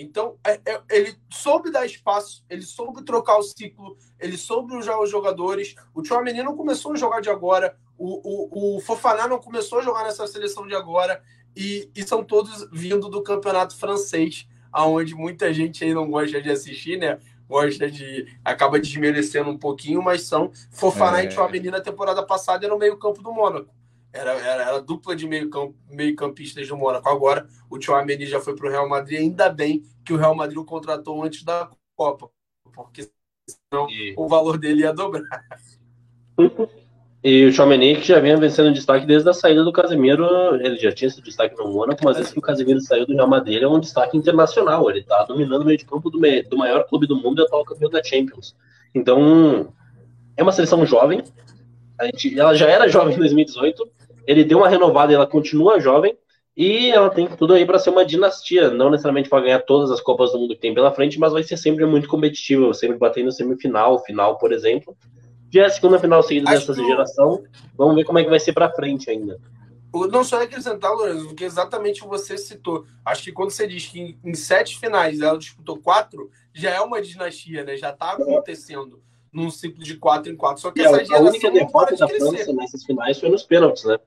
Então, é, é, ele soube dar espaço, ele soube trocar o ciclo, ele soube usar os jogadores. O Tchouameni não começou a jogar de agora, o, o, o Fofaná não começou a jogar nessa seleção de agora, e, e são todos vindo do campeonato francês, aonde muita gente aí não gosta de assistir, né? Gosta de. acaba desmerecendo um pouquinho, mas são Fofaná é. e Tchouameni na temporada passada era no meio-campo do Mônaco. Era, era, era dupla de meio-campistas meio -campistas do Mônaco. Agora o Tchouameni já foi para o Real Madrid. Ainda bem que o Real Madrid o contratou antes da Copa, porque senão e... o valor dele ia dobrar. E o Chomeny, que já vinha vencendo destaque desde a saída do Casemiro, ele já tinha esse destaque no Mônaco, mas desde que o Casemiro saiu do Real Madrid, ele é um destaque internacional. Ele está dominando o meio de campo do, meio, do maior clube do mundo e atual campeão da Champions. Então, é uma seleção jovem. A gente, ela já era jovem em 2018, ele deu uma renovada ela continua jovem. E ela tem tudo aí para ser uma dinastia, não necessariamente para ganhar todas as Copas do Mundo que tem pela frente, mas vai ser sempre muito competitiva, sempre batendo semifinal, final, por exemplo. Já é a segunda final seguida Acho dessa geração. Vamos ver como é que vai ser para frente ainda. Não só acrescentar, Lourenço, porque exatamente você citou. Acho que quando você diz que em, em, sete finais ela disputou quatro, já é uma dinastia, né? Já está acontecendo num ciclo de quatro em quatro. Só que é, essa geração a única derrota da França nessas finais foi nos pênaltis, né?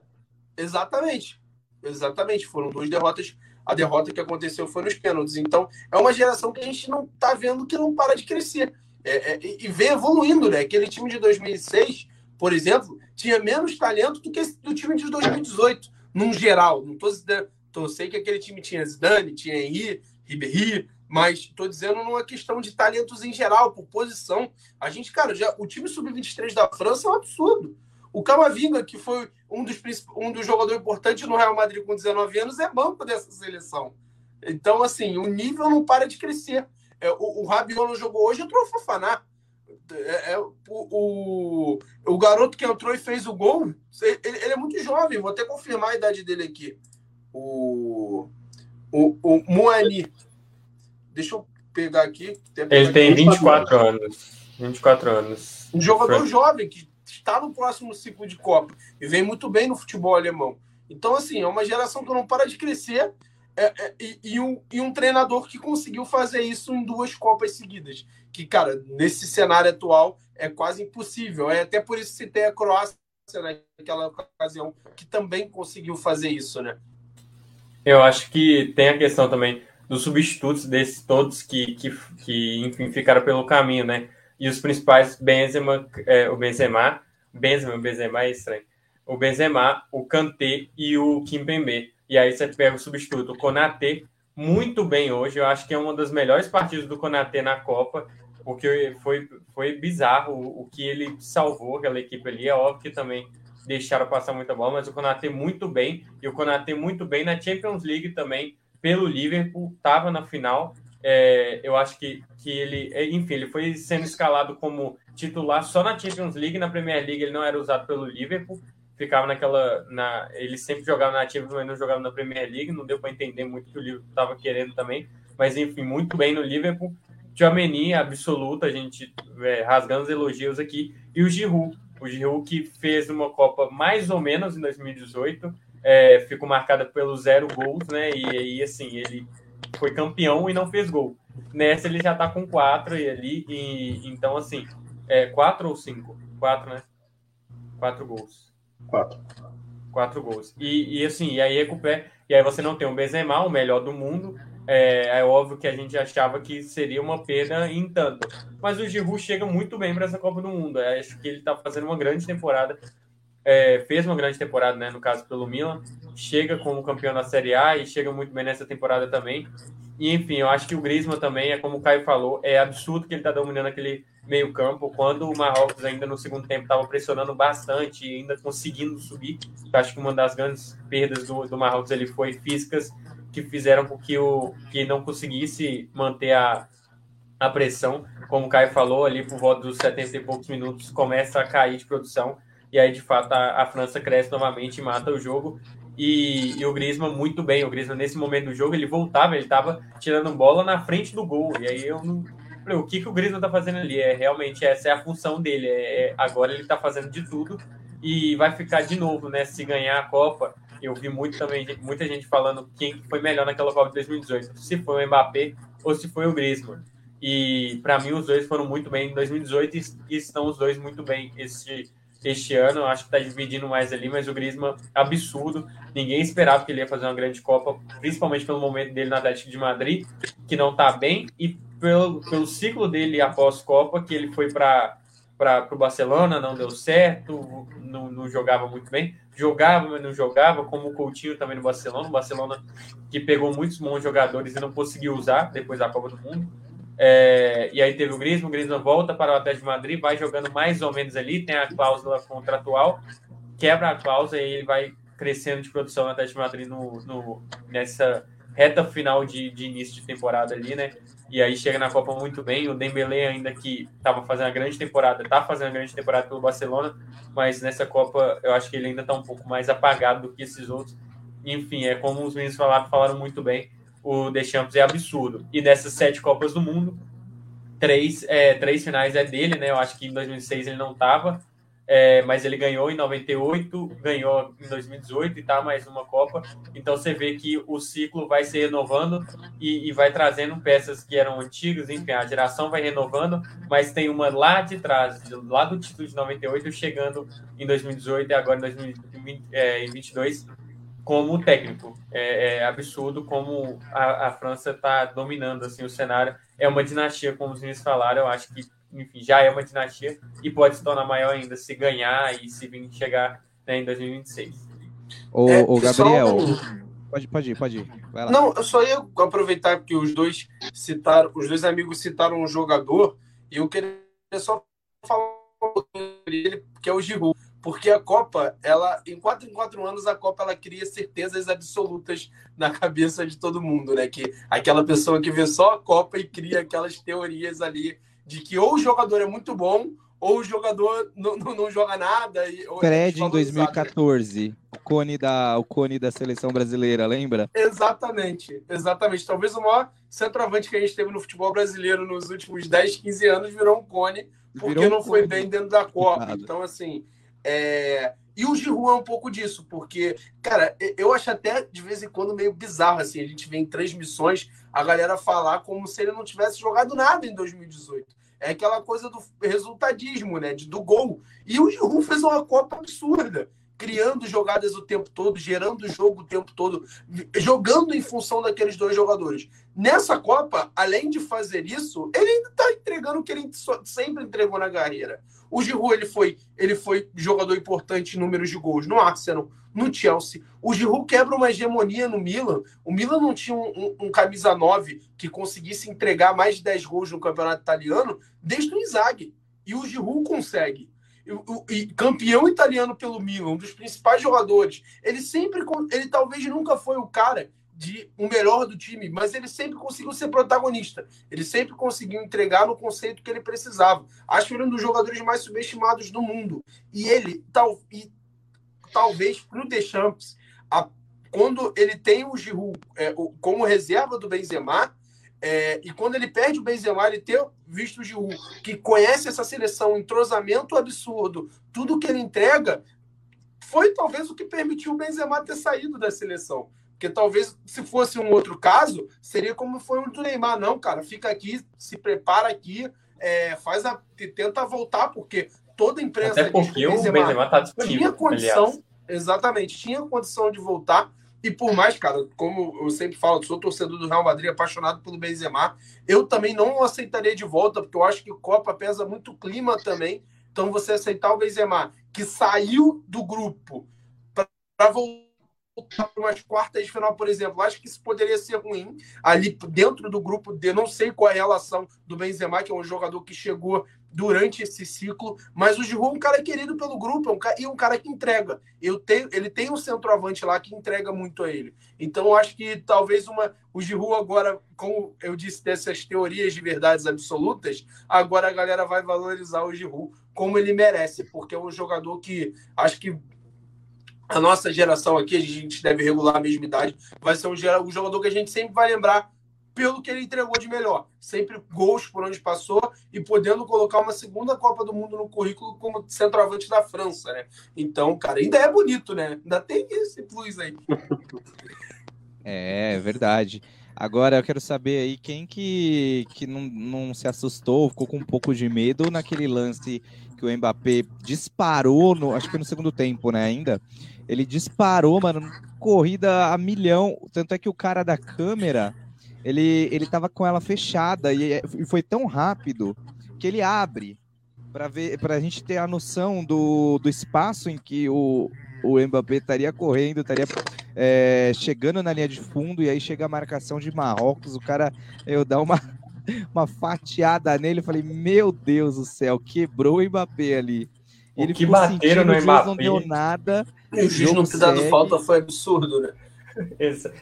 Exatamente. Exatamente. Foram duas derrotas. A derrota que aconteceu foi nos pênaltis. Então, é uma geração que a gente não está vendo que não para de crescer. É, é, e vem evoluindo, né? Aquele time de 2006, por exemplo, tinha menos talento do que do time de 2018, num geral. Não tô, tô sei que aquele time tinha Zidane, tinha Henry, Ribéry, mas estou dizendo numa questão de talentos em geral, por posição. A gente, cara, já, o time sub-23 da França é um absurdo. O Camavinga, que foi um dos, um dos jogadores importantes no Real Madrid com 19 anos, é banco dessa seleção. Então, assim, o nível não para de crescer. É, o, o Rabiot não jogou hoje, entrou o Fofaná. É, é, o, o, o, garoto que entrou e fez o gol, ele, ele, é muito jovem, vou até confirmar a idade dele aqui. O, o, o Moani. Deixa eu pegar aqui. Ele tem 24 anos. 24 anos. Um jogador jovem que está no próximo ciclo de Copa e vem muito bem no futebol alemão. Então, assim, é uma geração que não para de crescer é, é, e, e, um, e um treinador que conseguiu fazer isso em duas Copas seguidas. Que, cara, nesse cenário atual é quase impossível. É até por isso que tem a Croácia naquela ocasião, que também conseguiu fazer isso, né? Eu acho que tem a questão também dos substitutos desses todos que, que, que enfim, ficaram pelo caminho, né? E os principais, Benzema, é, o Benzema, Benzema, Benzema é estranho. O Benzema, o Kanté e o Kimpembe e aí você pega o substituto, o Konatê, muito bem hoje. Eu acho que é uma das melhores partidas do Konatê na Copa, porque foi, foi bizarro o, o que ele salvou aquela equipe ali. É óbvio que também deixaram passar muita bola, mas o Konatê muito bem. E o Konatê muito bem na Champions League também, pelo Liverpool, estava na final. É, eu acho que, que ele, enfim, ele foi sendo escalado como titular só na Champions League, na Premier League ele não era usado pelo Liverpool, ficava naquela. Na, ele sempre jogava na Champions, mas não jogava na Premier League. Não deu para entender muito o que o Liverpool estava querendo também. Mas enfim, muito bem no Liverpool. Tchouameni, absoluta, a gente é, rasgando os elogios aqui. E o Giroud, o Giroud que fez uma Copa mais ou menos em 2018, é, ficou marcada pelos zero gols, né? E aí, assim, ele foi campeão e não fez gol. Nessa ele já tá com quatro e ali, e, então, assim, é, quatro ou cinco? Quatro, né? Quatro gols. Quatro. Quatro gols. E, e assim, e aí recupera. E aí você não tem o Benzema, o melhor do mundo. É, é, óbvio que a gente achava que seria uma perda em tanto. Mas o Giroud chega muito bem para essa Copa do Mundo. Eu acho que ele está fazendo uma grande temporada. É, fez uma grande temporada, né, no caso pelo Milan. Chega como campeão na Série A e chega muito bem nessa temporada também. E enfim, eu acho que o Griezmann também, é como o Caio falou, é absurdo que ele está dominando aquele meio campo, quando o Marrocos ainda no segundo tempo estava pressionando bastante e ainda conseguindo subir. Eu acho que uma das grandes perdas do, do Marrocos ele foi físicas que fizeram com que, o, que não conseguisse manter a, a pressão. Como o Caio falou, ali por volta dos 70 e poucos minutos começa a cair de produção e aí de fato a, a França cresce novamente e mata o jogo. E, e, o Griezmann muito bem. O Griezmann, nesse momento do jogo, ele voltava, ele estava tirando bola na frente do gol. E aí eu não. Falei, o que, que o Griezmann está fazendo ali? É realmente essa é a função dele. É, é agora ele está fazendo de tudo e vai ficar de novo, né? Se ganhar a Copa. Eu vi muito também, muita gente falando quem foi melhor naquela Copa de 2018, se foi o Mbappé ou se foi o Griezmann. E para mim os dois foram muito bem em 2018 e estão os dois muito bem este este ano. Acho que está dividindo mais ali, mas o Griezmann, absurdo. Ninguém esperava que ele ia fazer uma grande Copa, principalmente pelo momento dele no Atlético de Madrid, que não está bem, e pelo, pelo ciclo dele após Copa, que ele foi para para o Barcelona, não deu certo, não, não, jogava muito bem. Jogava, mas não jogava, como o Coutinho também no Barcelona. O Barcelona que pegou muitos bons jogadores e não conseguiu usar depois da Copa do Mundo. É, e aí teve o Griezmann, o Griezmann volta para o Atlético de Madrid, vai jogando mais ou menos ali, tem a cláusula contratual, quebra a cláusula e ele vai crescendo de produção no Atlético de Madrid no, no, nessa reta final de, de, início de temporada ali, né? E aí chega na Copa muito bem, o Dembélé ainda que estava fazendo a grande temporada, está fazendo a grande temporada pelo Barcelona, mas nessa Copa eu acho que ele ainda está um pouco mais apagado do que esses outros. Enfim, é como os meninos falaram, falaram muito bem, o Deschamps é absurdo. E dessas sete Copas do Mundo, três, é, três finais é dele, né? Eu acho que em 2006 ele não estava, é, mas ele ganhou em 98, ganhou em 2018 e tá mais uma Copa. Então você vê que o ciclo vai se renovando e, e, vai trazendo peças que eram antigas, enfim, a geração vai renovando, mas tem uma lá de trás, lá do título de 98, chegando em 2018 e agora em 2022 como técnico. É, é absurdo como a, a França está dominando assim, o cenário. É uma dinastia, como os meninos falaram, eu acho que enfim, já é uma dinastia e pode se tornar maior ainda se ganhar e se vir chegar né, em 2026. O, é, o Gabriel, pode, pode ir, pode ir. Não, eu só ia aproveitar que os dois citaram, os dois amigos citaram um jogador e eu queria só falar sobre ele, que é o Giroud porque a Copa, ela em quatro em quatro anos a Copa ela cria certezas absolutas na cabeça de todo mundo, né? Que aquela pessoa que vê só a Copa e cria aquelas teorias ali de que ou o jogador é muito bom ou o jogador não, não, não joga nada. E, Fred em 2014, o cone, da, o cone da seleção brasileira, lembra? Exatamente, exatamente. Talvez o maior centroavante que a gente teve no futebol brasileiro nos últimos 10, 15 anos virou um cone, porque um não cone. foi bem dentro da Copa. Então, assim, é... E o Giroud é um pouco disso, porque, cara, eu acho até de vez em quando meio bizarro, assim, a gente vê em transmissões a galera falar como se ele não tivesse jogado nada em 2018. É aquela coisa do resultadismo, né, do gol. E o Giroud fez uma Copa absurda criando jogadas o tempo todo, gerando jogo o tempo todo, jogando em função daqueles dois jogadores. Nessa Copa, além de fazer isso, ele ainda está entregando o que ele sempre entregou na carreira. O Giroud ele foi, ele foi jogador importante em números de gols no Arsenal, no Chelsea. O Giroud quebra uma hegemonia no Milan. O Milan não tinha um, um, um camisa 9 que conseguisse entregar mais de 10 gols no campeonato italiano desde o Inzaghi. E o Giroud consegue e campeão italiano pelo Milan, um dos principais jogadores. Ele sempre, ele talvez nunca foi o cara de o melhor do time, mas ele sempre conseguiu ser protagonista. Ele sempre conseguiu entregar no conceito que ele precisava. Acho que ele é um dos jogadores mais subestimados do mundo. E ele, tal, e, talvez para o Deschamps, a, quando ele tem o Giroud é, como reserva do Benzema, é, e quando ele perde o Benzema, ele ter visto o Giroud, que conhece essa seleção, entrosamento absurdo, tudo que ele entrega, foi talvez o que permitiu o Benzema ter saído da seleção. Porque talvez, se fosse um outro caso, seria como foi o do Neymar. Não, cara, fica aqui, se prepara aqui, é, faz a, tenta voltar, porque toda empresa... Até porque o Benzema, Benzema tá disponível, Tinha condição, aliás. exatamente, tinha condição de voltar, e por mais, cara, como eu sempre falo, sou torcedor do Real Madrid, apaixonado pelo Benzema, eu também não aceitaria de volta, porque eu acho que Copa pesa muito clima também. Então, você aceitar o Benzema, que saiu do grupo para voltar para umas quartas de final, por exemplo, acho que isso poderia ser ruim. Ali dentro do grupo de não sei qual é a relação do Benzema, que é um jogador que chegou durante esse ciclo, mas o Giroud é um cara querido pelo grupo é um cara, e um cara que entrega. Eu tenho, ele tem um centroavante lá que entrega muito a ele. Então acho que talvez uma o Giroud agora, como eu disse dessas teorias de verdades absolutas, agora a galera vai valorizar o Giroud como ele merece, porque é um jogador que acho que a nossa geração aqui, a gente deve regular a mesma idade, vai ser um, um jogador que a gente sempre vai lembrar pelo que ele entregou de melhor. Sempre gols por onde passou e podendo colocar uma segunda Copa do Mundo no currículo como centroavante da França, né? Então, cara, ainda é bonito, né? Ainda tem esse plus aí. É, verdade. Agora eu quero saber aí quem que, que não, não se assustou, ficou com um pouco de medo naquele lance que o Mbappé disparou, no, acho que no segundo tempo, né, ainda. Ele disparou, mano, corrida a milhão. Tanto é que o cara da câmera ele, ele tava com ela fechada e, e foi tão rápido que ele abre para ver para a gente ter a noção do, do espaço em que o, o Mbappé estaria correndo, estaria é, chegando na linha de fundo e aí chega a marcação de Marrocos, o cara eu dar uma uma fatiada nele, eu falei, meu Deus do céu, quebrou o Mbappé ali. Ele que bateram no Mbappé. Não deu nada. E o juiz não ter dado falta foi absurdo, né?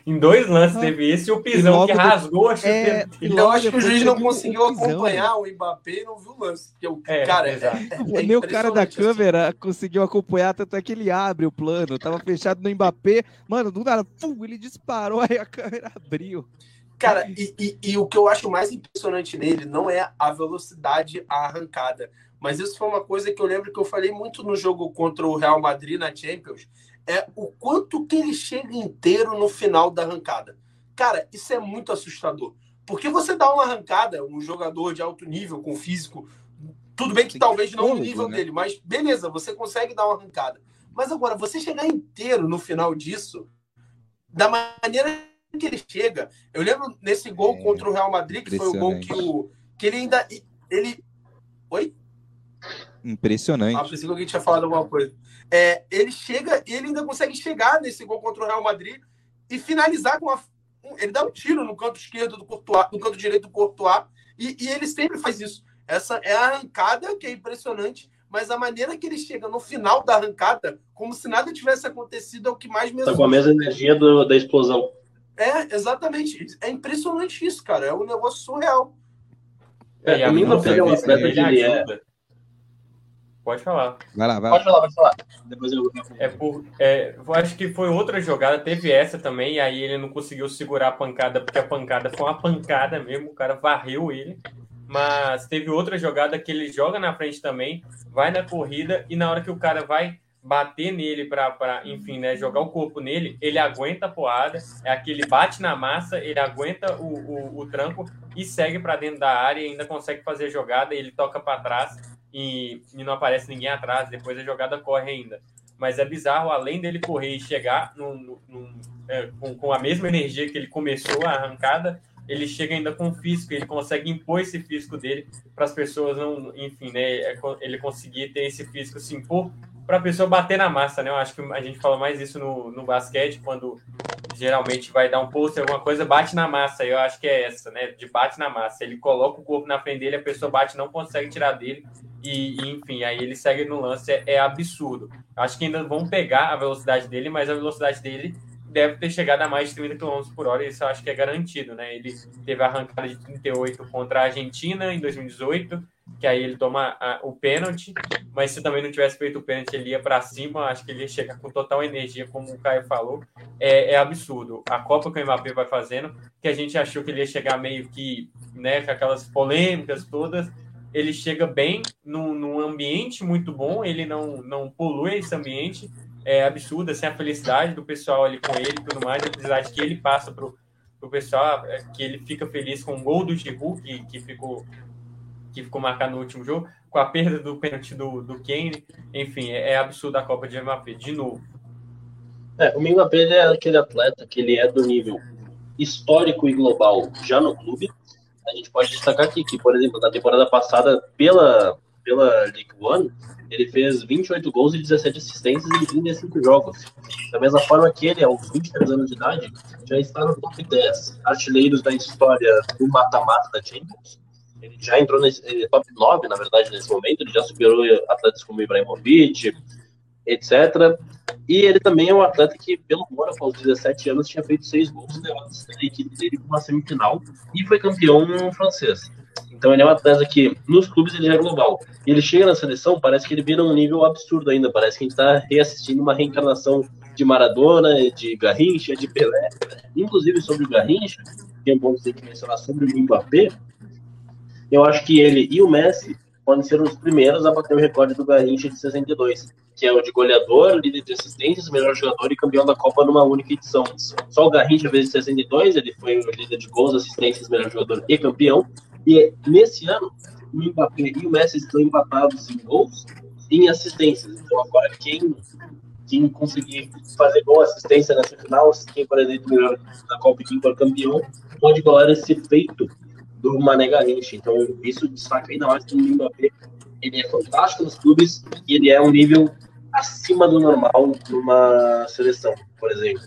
Em dois lances teve esse e o pisão que rasgou a chuteira. É, eu acho que o juiz não conseguiu acompanhar o Mbappé e não viu o lance. Porque o é, cara, é, é, Nem o cara da câmera assim. conseguiu acompanhar, tanto é que ele abre o plano. Tava fechado no Mbappé. Mano, do nada, pum, ele disparou, aí a câmera abriu. Cara, e, e, e, o que eu acho mais impressionante nele não é a velocidade, a arrancada. Mas isso foi uma coisa que eu lembro que eu falei muito no jogo contra o Real Madrid na Champions é o quanto que ele chega inteiro no final da arrancada. Cara, isso é muito assustador. Porque você dá uma arrancada, um jogador de alto nível, com físico, tudo bem que talvez não no nível né? dele, mas beleza, você consegue dar uma arrancada. Mas agora, você chegar inteiro no final disso, da maneira que ele chega, eu lembro nesse gol é, contra o Real Madrid, que foi o gol que, o, que ele ainda. Ele. Oi? Impressionante. Ah, pensei que alguém tinha falado alguma coisa. É, ele chega, ele ainda consegue chegar nesse gol contra o Real Madrid e finalizar com uma. Ele dá um tiro no canto esquerdo do Courtois, no canto direito do Courtois, e, e ele sempre faz isso. Essa é a arrancada que é impressionante, mas a maneira que ele chega no final da arrancada, como se nada tivesse acontecido, é o que mais me Tá com a mesma energia do, da explosão. É, exatamente. É impressionante isso, cara. É um negócio surreal. É, é a mim não é um atleta de é, Pode falar. Vai lá, vai Pode lá. falar, pode falar. Depois eu. É por, é, eu acho que foi outra jogada, teve essa também, e aí ele não conseguiu segurar a pancada, porque a pancada foi uma pancada mesmo, o cara varreu ele. Mas teve outra jogada que ele joga na frente também, vai na corrida, e na hora que o cara vai bater nele para, enfim, né, jogar o corpo nele, ele aguenta a poada, é aquele bate na massa, ele aguenta o, o, o tranco e segue para dentro da área e ainda consegue fazer a jogada, ele toca para trás e, e não aparece ninguém atrás, depois a jogada corre ainda. Mas é bizarro, além dele correr e chegar é, com, com, a mesma energia que ele começou a arrancada, ele chega ainda com físico, ele consegue impor esse físico dele para as pessoas não, enfim, né, é ele conseguir ter esse físico se impor para a pessoa bater na massa, né? Eu acho que a gente fala mais isso no, no basquete, quando geralmente vai dar um post, alguma coisa, bate na massa. Eu acho que é essa, né? De bate na massa. Ele coloca o corpo na frente dele, a pessoa bate, não consegue tirar dele. E, enfim, aí ele segue no lance, é, é absurdo. Acho que ainda vão pegar a velocidade dele, mas a velocidade dele deve ter chegado a mais de 30 km por hora, isso eu acho que é garantido, né? Ele teve a arrancada de 38 contra a Argentina em 2018, que aí ele toma a, o pênalti, mas se também não tivesse feito o pênalti, ele ia para cima, acho que ele ia chegar com total energia, como o Caio falou, é, é, absurdo. A Copa que o Mbappé vai fazendo, que a gente achou que ele ia chegar meio que, né, com aquelas polêmicas todas, ele chega bem num, num ambiente muito bom, ele não, não polui esse ambiente, é absurda, assim, a felicidade do pessoal ali com ele e tudo mais, a felicidade que ele passa pro, pro pessoal, é, que ele fica feliz com o gol do Giroud, que, que ficou que ficou marcado no último jogo, com a perda do pênalti do, do Kane, enfim, é, é absurdo a Copa de Mbappé, de novo. É, o Mbappé é aquele atleta que ele é do nível histórico e global já no clube. A gente pode destacar aqui que, por exemplo, na temporada passada, pela, pela League One, ele fez 28 gols e 17 assistências em 35 jogos. Da mesma forma que ele, aos 23 anos de idade, já está no top 10 artilheiros da história do mata-mata da Champions. Ele já entrou nesse é top 9, na verdade, nesse momento. Ele já superou atletas como Ibrahimovic, etc. E ele também é um atleta que, pelo Mônaco, aos 17 anos, tinha feito 6 gols e levado a equipe dele para uma semifinal e foi campeão francês. Então ele é um atleta que nos clubes ele é global. Ele chega na seleção, parece que ele vira um nível absurdo ainda. Parece que a gente está reassistindo uma reencarnação de Maradona, de Garrincha, de Pelé. Inclusive sobre o Garrincha, que é bom ter que mencionar sobre o Mbappé, eu acho que ele e o Messi podem ser os primeiros a bater o recorde do Garrincha de 62, que é o de goleador, líder de assistências, melhor jogador e campeão da Copa numa única edição. Só o Garrincha fez em 62, ele foi o líder de gols, assistências, melhor jogador e campeão. E nesse ano, o Mbappé e o Messi estão empatados em gols e em assistências. Então agora quem quem conseguir fazer boa assistência nessa final, quem por exemplo melhor na Copa e quem for campeão, pode igualar esse feito do Mané Garrincha. Então, isso destaca ainda mais que o Mbappé ele é fantástico nos clubes e ele é um nível acima do normal numa seleção, por exemplo.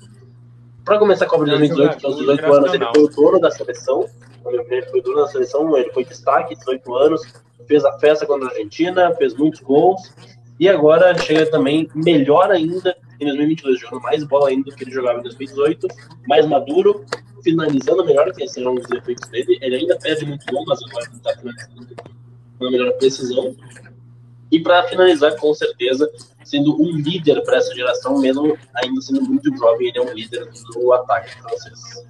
Para começar a Copa de 2018, aos 18 anos, ele foi o dono da seleção. Ele foi o dono da seleção, ele foi destaque, 18 anos, fez a festa contra a Argentina, fez muitos gols. E agora chega também melhor ainda em 2022, jogando mais bola ainda do que ele jogava em 2018, mais maduro, finalizando melhor, que esses são os efeitos dele. Ele ainda perde muito gol, mas agora ele está finalizando com uma melhor precisão. E para finalizar, com certeza, sendo um líder para essa geração, mesmo ainda sendo muito jovem, ele é um líder do ataque francês.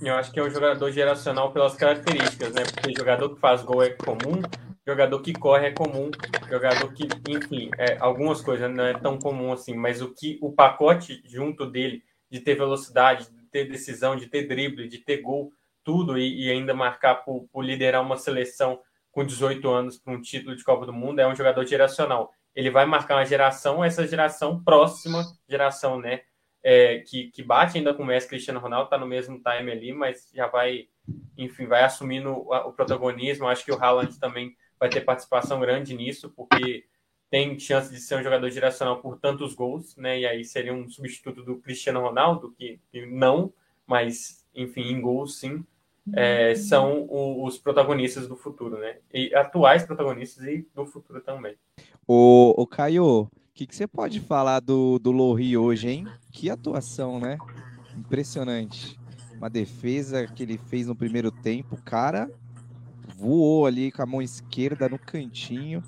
Eu acho que é um jogador geracional pelas características, né? Porque jogador que faz gol é comum, jogador que corre é comum, jogador que, enfim, é, algumas coisas não é tão comum assim, mas o que o pacote junto dele de ter velocidade, de ter decisão, de ter drible, de ter gol, tudo e, e ainda marcar por, liderar uma seleção com 18 anos para um título de Copa do Mundo é um jogador geracional. Ele vai marcar uma geração, essa geração próxima geração, né? É, que, que bate ainda com o Messi, Cristiano Ronaldo está no mesmo time ali, mas já vai, enfim, vai assumindo o, o protagonismo. Acho que o Haaland também vai ter participação grande nisso, porque tem chance de ser um jogador geracional por tantos gols, né? E aí seria um substituto do Cristiano Ronaldo, que, que não, mas enfim, em gols sim, é, são o, os protagonistas do futuro, né? E atuais protagonistas e do futuro também. O, o Caio, o que, que você pode falar do, do Lohri hoje, hein? Que atuação, né? Impressionante. Uma defesa que ele fez no primeiro tempo, cara voou ali com a mão esquerda no cantinho.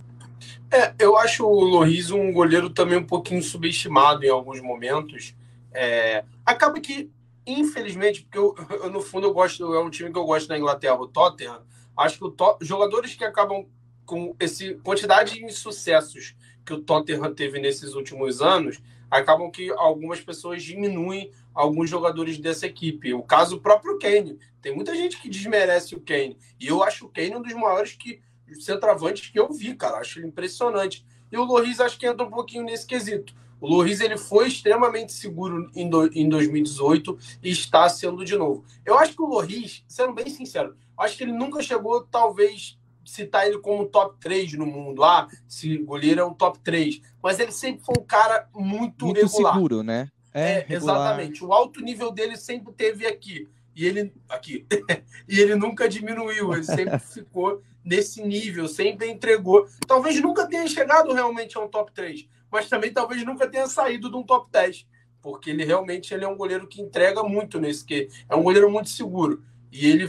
É, eu acho o Loris um goleiro também um pouquinho subestimado em alguns momentos. É, acaba que, infelizmente, porque eu, eu, no fundo eu gosto, é um time que eu gosto da Inglaterra, o Tottenham. Acho que o jogadores que acabam com esse quantidade de insucessos que o Tottenham teve nesses últimos anos, acabam que algumas pessoas diminuem alguns jogadores dessa equipe. O caso próprio Kane. Tem muita gente que desmerece o Kane. E eu acho o Kane um dos maiores que centroavantes que eu vi, cara. Acho impressionante. E o Loris acho que entra um pouquinho nesse quesito. O Loris ele foi extremamente seguro em, do, em 2018 e está sendo de novo. Eu acho que o Loris, sendo bem sincero, acho que ele nunca chegou, talvez, citar ele como top 3 no mundo. Ah, se goleiro é um top 3. Mas ele sempre foi um cara muito, muito regular. seguro, né? É, é exatamente. O alto nível dele sempre teve aqui. E ele aqui. e ele nunca diminuiu, ele sempre ficou nesse nível, sempre entregou. Talvez nunca tenha chegado realmente a um top 3, mas também talvez nunca tenha saído de um top 10, porque ele realmente ele é um goleiro que entrega muito nesse que é um goleiro muito seguro. E ele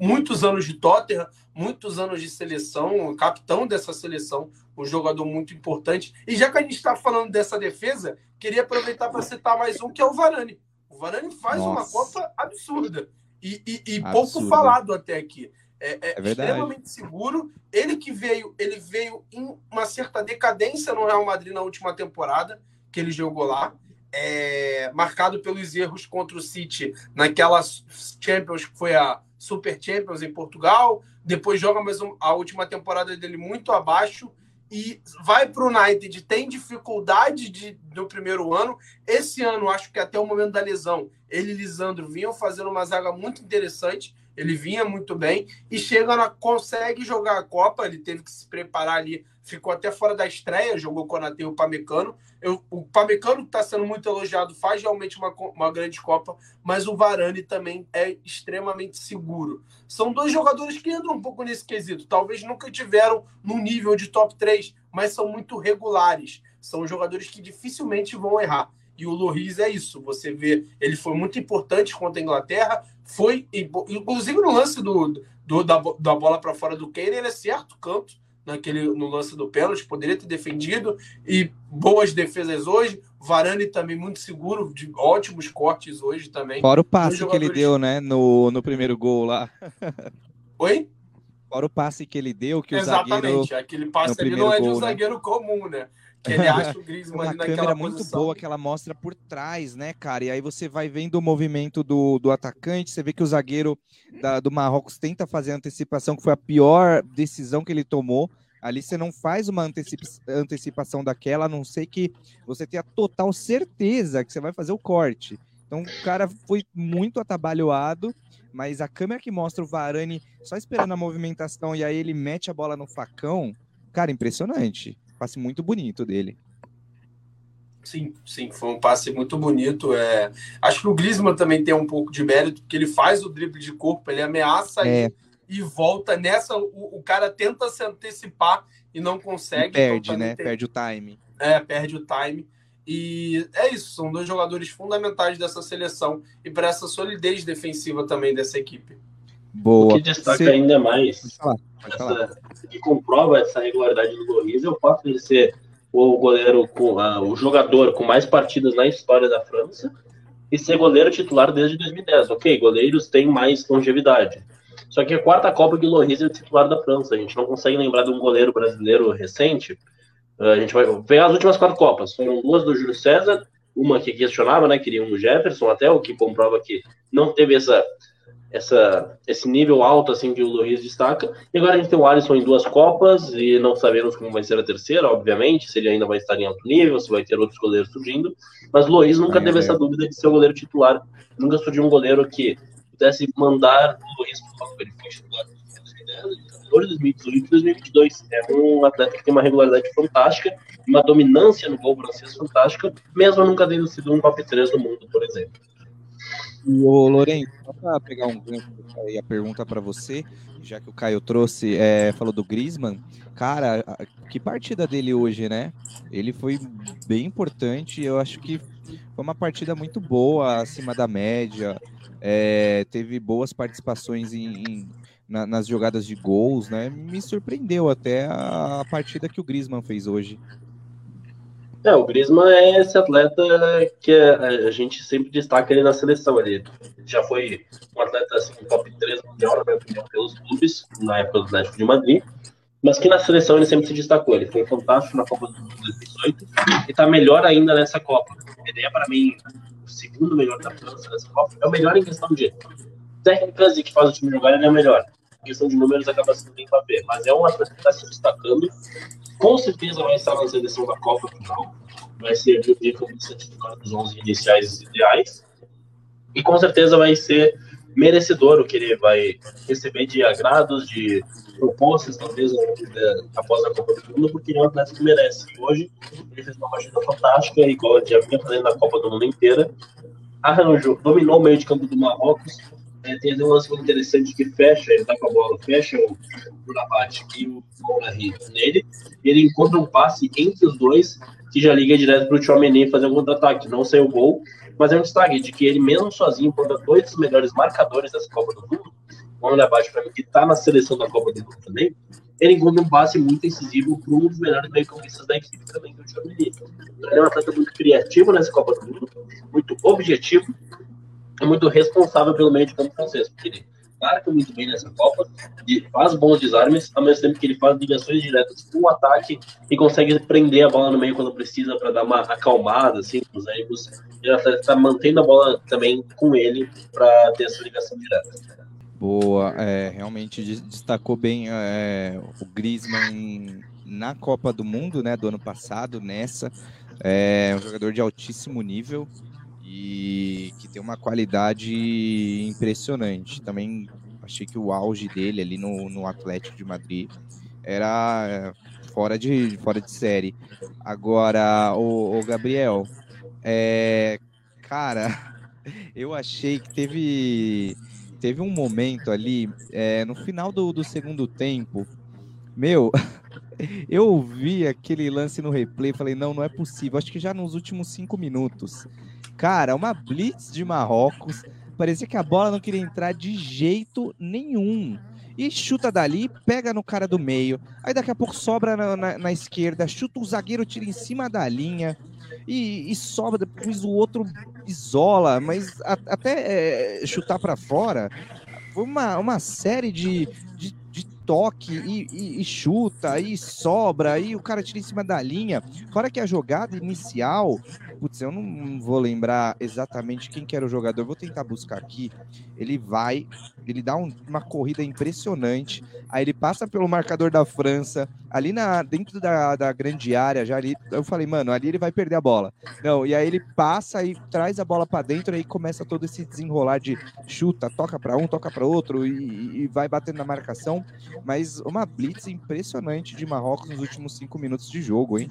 muitos anos de Tottenham, muitos anos de seleção, capitão dessa seleção, um jogador muito importante. E já que a gente está falando dessa defesa, queria aproveitar para citar mais um que é o Varane. O Varane faz Nossa. uma Copa absurda e, e, e pouco falado até aqui. É, é, é extremamente seguro. Ele que veio, ele veio em uma certa decadência no Real Madrid na última temporada que ele jogou lá. É, marcado pelos erros contra o City naquela Champions que foi a Super Champions em Portugal. Depois joga mais um, a última temporada dele muito abaixo e vai para o United, tem dificuldade de, no primeiro ano. Esse ano, acho que até o momento da lesão, ele e Lisandro vinham fazendo uma zaga muito interessante. Ele vinha muito bem e chega na, consegue jogar a Copa. Ele teve que se preparar ali, ficou até fora da estreia, jogou com o Pamecano. Eu, o Pamecano está sendo muito elogiado, faz realmente uma, uma grande Copa, mas o Varane também é extremamente seguro. São dois jogadores que entram um pouco nesse quesito. Talvez nunca tiveram no nível de top 3, mas são muito regulares. São jogadores que dificilmente vão errar. E o Loris é isso. Você vê, ele foi muito importante contra a Inglaterra. Foi, inclusive no lance do, do da, da bola para fora do Kane, ele é certo canto naquele, no lance do pênalti, poderia ter defendido, e boas defesas hoje. Varane também muito seguro, de ótimos cortes hoje também. Fora o passe jogadores... que ele deu, né, no, no primeiro gol lá. Oi? Fora o passe que ele deu, que Exatamente, o zagueiro... aquele passe ali não é de um né? zagueiro comum, né? Que ele acha o Griezmann uma câmera posição. muito boa que ela mostra por trás, né, cara? E aí você vai vendo o movimento do, do atacante, você vê que o zagueiro da, do Marrocos tenta fazer a antecipação, que foi a pior decisão que ele tomou. Ali você não faz uma antecipa antecipação daquela, a não ser que você tenha total certeza que você vai fazer o corte. Então o cara foi muito atabalhoado, mas a câmera que mostra o Varane só esperando a movimentação e aí ele mete a bola no facão, cara, impressionante. Passe muito bonito dele. Sim, sim, foi um passe muito bonito. É... Acho que o Griezmann também tem um pouco de mérito, porque ele faz o drible de corpo, ele ameaça é. e, e volta nessa. O, o, cara tenta se antecipar e não consegue. E perde, então, né? Tem... Perde o time. É, perde o time. E é isso, são dois jogadores fundamentais dessa seleção e para essa solidez defensiva também dessa equipe. Boa. O que destaca ainda mais, pode falar, pode essa, que comprova essa regularidade do Loris é o fato de ser o goleiro com uh, o jogador com mais partidas na história da França e ser goleiro titular desde 2010. Ok, goleiros têm mais longevidade. Só que a quarta Copa que o Loris é o titular da França. A gente não consegue lembrar de um goleiro brasileiro recente. Uh, a gente vai ver as últimas quatro Copas. Foram duas do Júlio César, uma que questionava, né? Queria um Jefferson até, o que comprova que não teve essa essa, esse nível alto assim que o Luiz destaca. E agora a gente tem o Alisson em duas Copas e não sabemos como vai ser a terceira, obviamente, se ele ainda vai estar em alto nível, se vai ter outros goleiros surgindo. Mas o Luiz nunca teve é. essa dúvida de ser o goleiro titular. Nunca surgiu um goleiro que pudesse mandar o Luiz para o Ele foi titular em 2018 e 2022. É um atleta que tem uma regularidade fantástica, uma dominância no gol francês fantástica, mesmo nunca tendo sido um top 3 do mundo, por exemplo. E o Lourenço, só para pegar um gancho aí a pergunta para você, já que o Caio trouxe, é, falou do Griezmann, cara, que partida dele hoje, né? Ele foi bem importante, eu acho que foi uma partida muito boa, acima da média, é, teve boas participações em, em na, nas jogadas de gols, né? Me surpreendeu até a partida que o Griezmann fez hoje. É, o Griezmann é esse atleta que a gente sempre destaca ele na seleção. Ele já foi um atleta assim, top 3 mundial, na minha opinião, pelos clubes, na época do Atlético de Madrid, mas que na seleção ele sempre se destacou. Ele foi fantástico na Copa do Mundo 2018 e está melhor ainda nessa Copa. Ele é, para mim, o segundo melhor da França nessa Copa. É o melhor em questão de técnicas e que faz o time jogar, ele é o melhor. Questão de números, acaba sendo bem papel. Mas é um atleta que está se destacando com certeza vai estar na seleção da Copa final, vai ser de titular dos 11 iniciais ideais, e com certeza vai ser merecedor o que ele vai receber de agrados, de propostas, talvez, após a Copa do Mundo, porque ele é um atleta que merece. Hoje, ele fez uma partida fantástica, igual já vinha fazendo na Copa do Mundo inteira, arranjou, dominou o meio de campo do Marrocos, é, tem um lance muito interessante que fecha, ele tá com a bola, fecha o, o Labate e o Monarri nele, ele encontra um passe entre os dois que já liga direto pro Chouameni fazer um contra-ataque. Não saiu gol, mas é um destaque de que ele mesmo sozinho, contra dois dos melhores marcadores dessa Copa do Mundo, o Labate para mim, que tá na seleção da Copa do Mundo também, ele encontra um passe muito incisivo para um dos melhores meio-campistas da equipe também, que é o Chouameni. Ele é um atleta muito criativo nessa Copa do Mundo, muito objetivo, é muito responsável pelo meio de campo francês, porque ele marca muito bem nessa Copa, faz bons desarmes, ao mesmo tempo que ele faz ligações diretas com o ataque e consegue prender a bola no meio quando precisa para dar uma acalmada, assim, os erros. E o está mantendo a bola também com ele para ter essa ligação direta. Boa, é, realmente destacou bem é, o Griezmann na Copa do Mundo, né, do ano passado, nessa. É um jogador de altíssimo nível, e que tem uma qualidade impressionante. Também achei que o auge dele ali no, no Atlético de Madrid era fora de, fora de série. Agora, o, o Gabriel, é, cara, eu achei que teve, teve um momento ali, é, no final do, do segundo tempo, meu, eu vi aquele lance no replay, falei, não, não é possível. Acho que já nos últimos cinco minutos Cara, uma blitz de Marrocos. Parecia que a bola não queria entrar de jeito nenhum. e chuta dali, pega no cara do meio. Aí daqui a pouco sobra na, na, na esquerda, chuta o zagueiro, tira em cima da linha e, e sobra, depois o outro isola, mas a, até é, chutar para fora. Foi uma, uma série de, de, de toque e, e, e, chuta, e sobra, aí o cara tira em cima da linha. Fora que a jogada inicial, putz, eu não vou lembrar exatamente quem que era o jogador, vou tentar buscar aqui. Ele vai, ele dá um, uma corrida impressionante, aí ele passa pelo marcador da França, ali na, dentro da, da grande área, já ali, eu falei, mano, ali ele vai perder a bola. Não, e aí ele passa e traz a bola para dentro, aí começa todo esse desenrolar de chuta, toca para um, toca para outro e, e vai batendo na marcação mas uma blitz impressionante de Marrocos nos últimos cinco minutos de jogo, hein?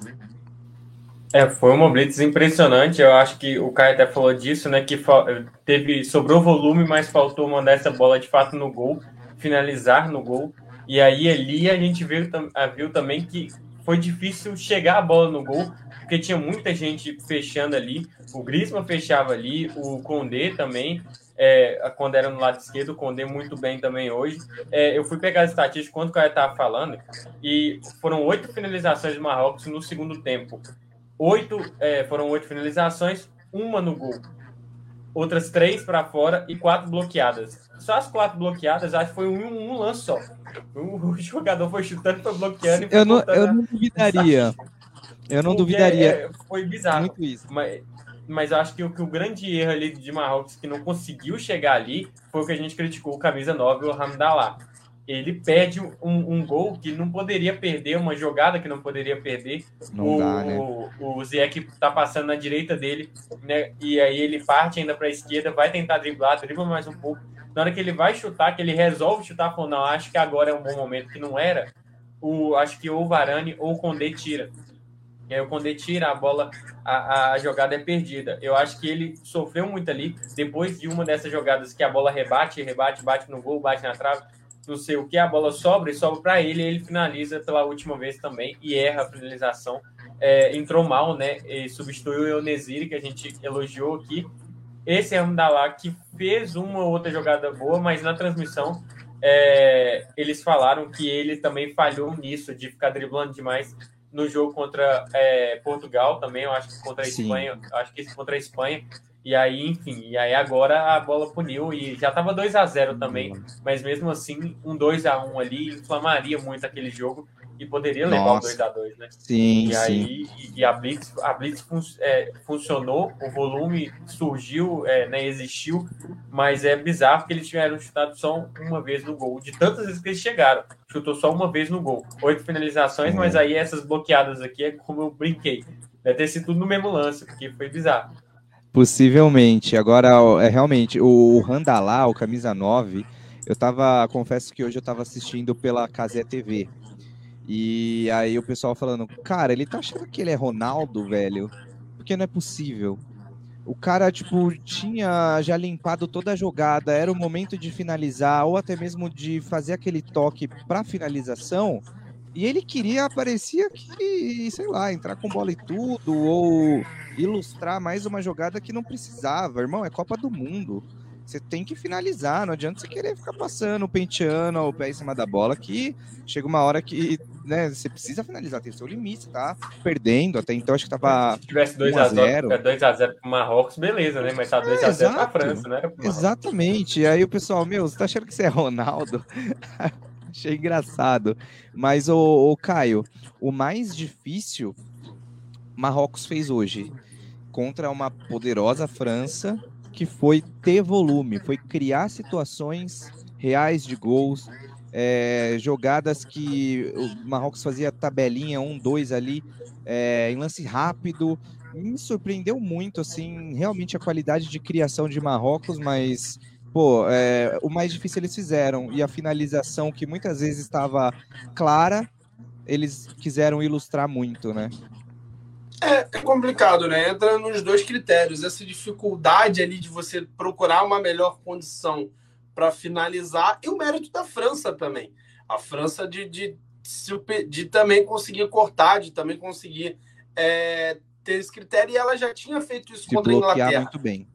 É, foi uma blitz impressionante. Eu acho que o Caio até falou disso, né? Que teve sobrou volume, mas faltou mandar essa bola de fato no gol, finalizar no gol. E aí ali a gente viu, viu também que foi difícil chegar a bola no gol, porque tinha muita gente fechando ali. O Griezmann fechava ali, o Condé também é, quando era no lado esquerdo, o Condé muito bem também hoje. É, eu fui pegar as estatísticas quando o cara estava falando, e foram oito finalizações de Marrocos no segundo tempo. Oito, é, foram oito finalizações, uma no gol. Outras três para fora e quatro bloqueadas. Só as quatro bloqueadas, acho que foi um, um lance só. O jogador foi chutando, foi bloqueando e foi Eu não, eu não duvidaria. Eu não Porque duvidaria. É, foi bizarro. Muito isso. Mas, mas acho que o, que o grande erro ali de Marrocos que não conseguiu chegar ali foi o que a gente criticou o camisa 9, o Hamdallah. Ele perde um, um, gol que não poderia perder, uma jogada que não poderia perder. Não o, dá, né? o, o tá passando na direita dele, né? E aí ele parte ainda para a esquerda, vai tentar driblar, dribla mais um pouco. Na hora que ele vai chutar, que ele resolve chutar, falou, não, acho que agora é um bom momento, que não era. O, acho que ou o Varane ou o Condé tira. E aí o Condé tira a bola, a, a jogada é perdida. Eu acho que ele sofreu muito ali, depois de uma dessas jogadas que a bola rebate, rebate, bate no gol, bate na trave, não sei o que, a bola sobra e sobra para ele, ele finaliza pela última vez também e erra a finalização. É, entrou mal, né? E substituiu o Euneziri, que a gente elogiou aqui. Esse é um da lá que fez uma ou outra jogada boa, mas na transmissão é, eles falaram que ele também falhou nisso, de ficar driblando demais no jogo contra é, Portugal também, eu acho que contra a Sim. Espanha, acho que contra a Espanha. E aí, enfim, e aí agora a bola puniu e já estava 2 a 0 também, mas mesmo assim, um 2 a 1 ali inflamaria muito aquele jogo e poderia levar o 2 a 2 né? Sim, e aí sim. E, a Blitz, a Blitz fun, é, funcionou, o volume surgiu, é, né, existiu, mas é bizarro que eles tiveram chutado só uma vez no gol. De tantas vezes que eles chegaram, chutou só uma vez no gol. Oito finalizações, mas aí essas bloqueadas aqui é como eu brinquei. Deve ter sido tudo no mesmo lance, porque foi bizarro. Possivelmente. Agora, é realmente, o Randalá, o camisa 9, eu tava, confesso que hoje eu tava assistindo pela Casé TV. E aí o pessoal falando, cara, ele tá achando que ele é Ronaldo, velho? Porque não é possível. O cara, tipo, tinha já limpado toda a jogada, era o momento de finalizar, ou até mesmo de fazer aquele toque para finalização. E ele queria, parecia que, sei lá, entrar com bola e tudo, ou ilustrar mais uma jogada que não precisava. Irmão, é Copa do Mundo. Você tem que finalizar, não adianta você querer ficar passando, penteando o pé em cima da bola, que chega uma hora que né, você precisa finalizar, tem seu limite, tá perdendo, até então acho que tava Se tivesse 2x0 2x0 pro Marrocos, beleza, né, mas tá 2x0 é, pra França, né? Exatamente, e aí o pessoal, meu, você tá achando que você é Ronaldo? Achei engraçado, mas o, Caio, o mais difícil Marrocos fez hoje, contra uma poderosa França, que foi ter volume, foi criar situações reais de gols, é, jogadas que o Marrocos fazia tabelinha, um, dois ali, é, em lance rápido. Me surpreendeu muito, assim, realmente a qualidade de criação de Marrocos, mas, pô, é, o mais difícil eles fizeram. E a finalização, que muitas vezes estava clara, eles quiseram ilustrar muito, né? É, é complicado, né? Entra nos dois critérios. Essa dificuldade ali de você procurar uma melhor condição para finalizar e o mérito da França também. A França de, de, de, de também conseguir cortar, de também conseguir é, ter esse critério. E ela já tinha feito isso Se contra a Inglaterra. muito bem.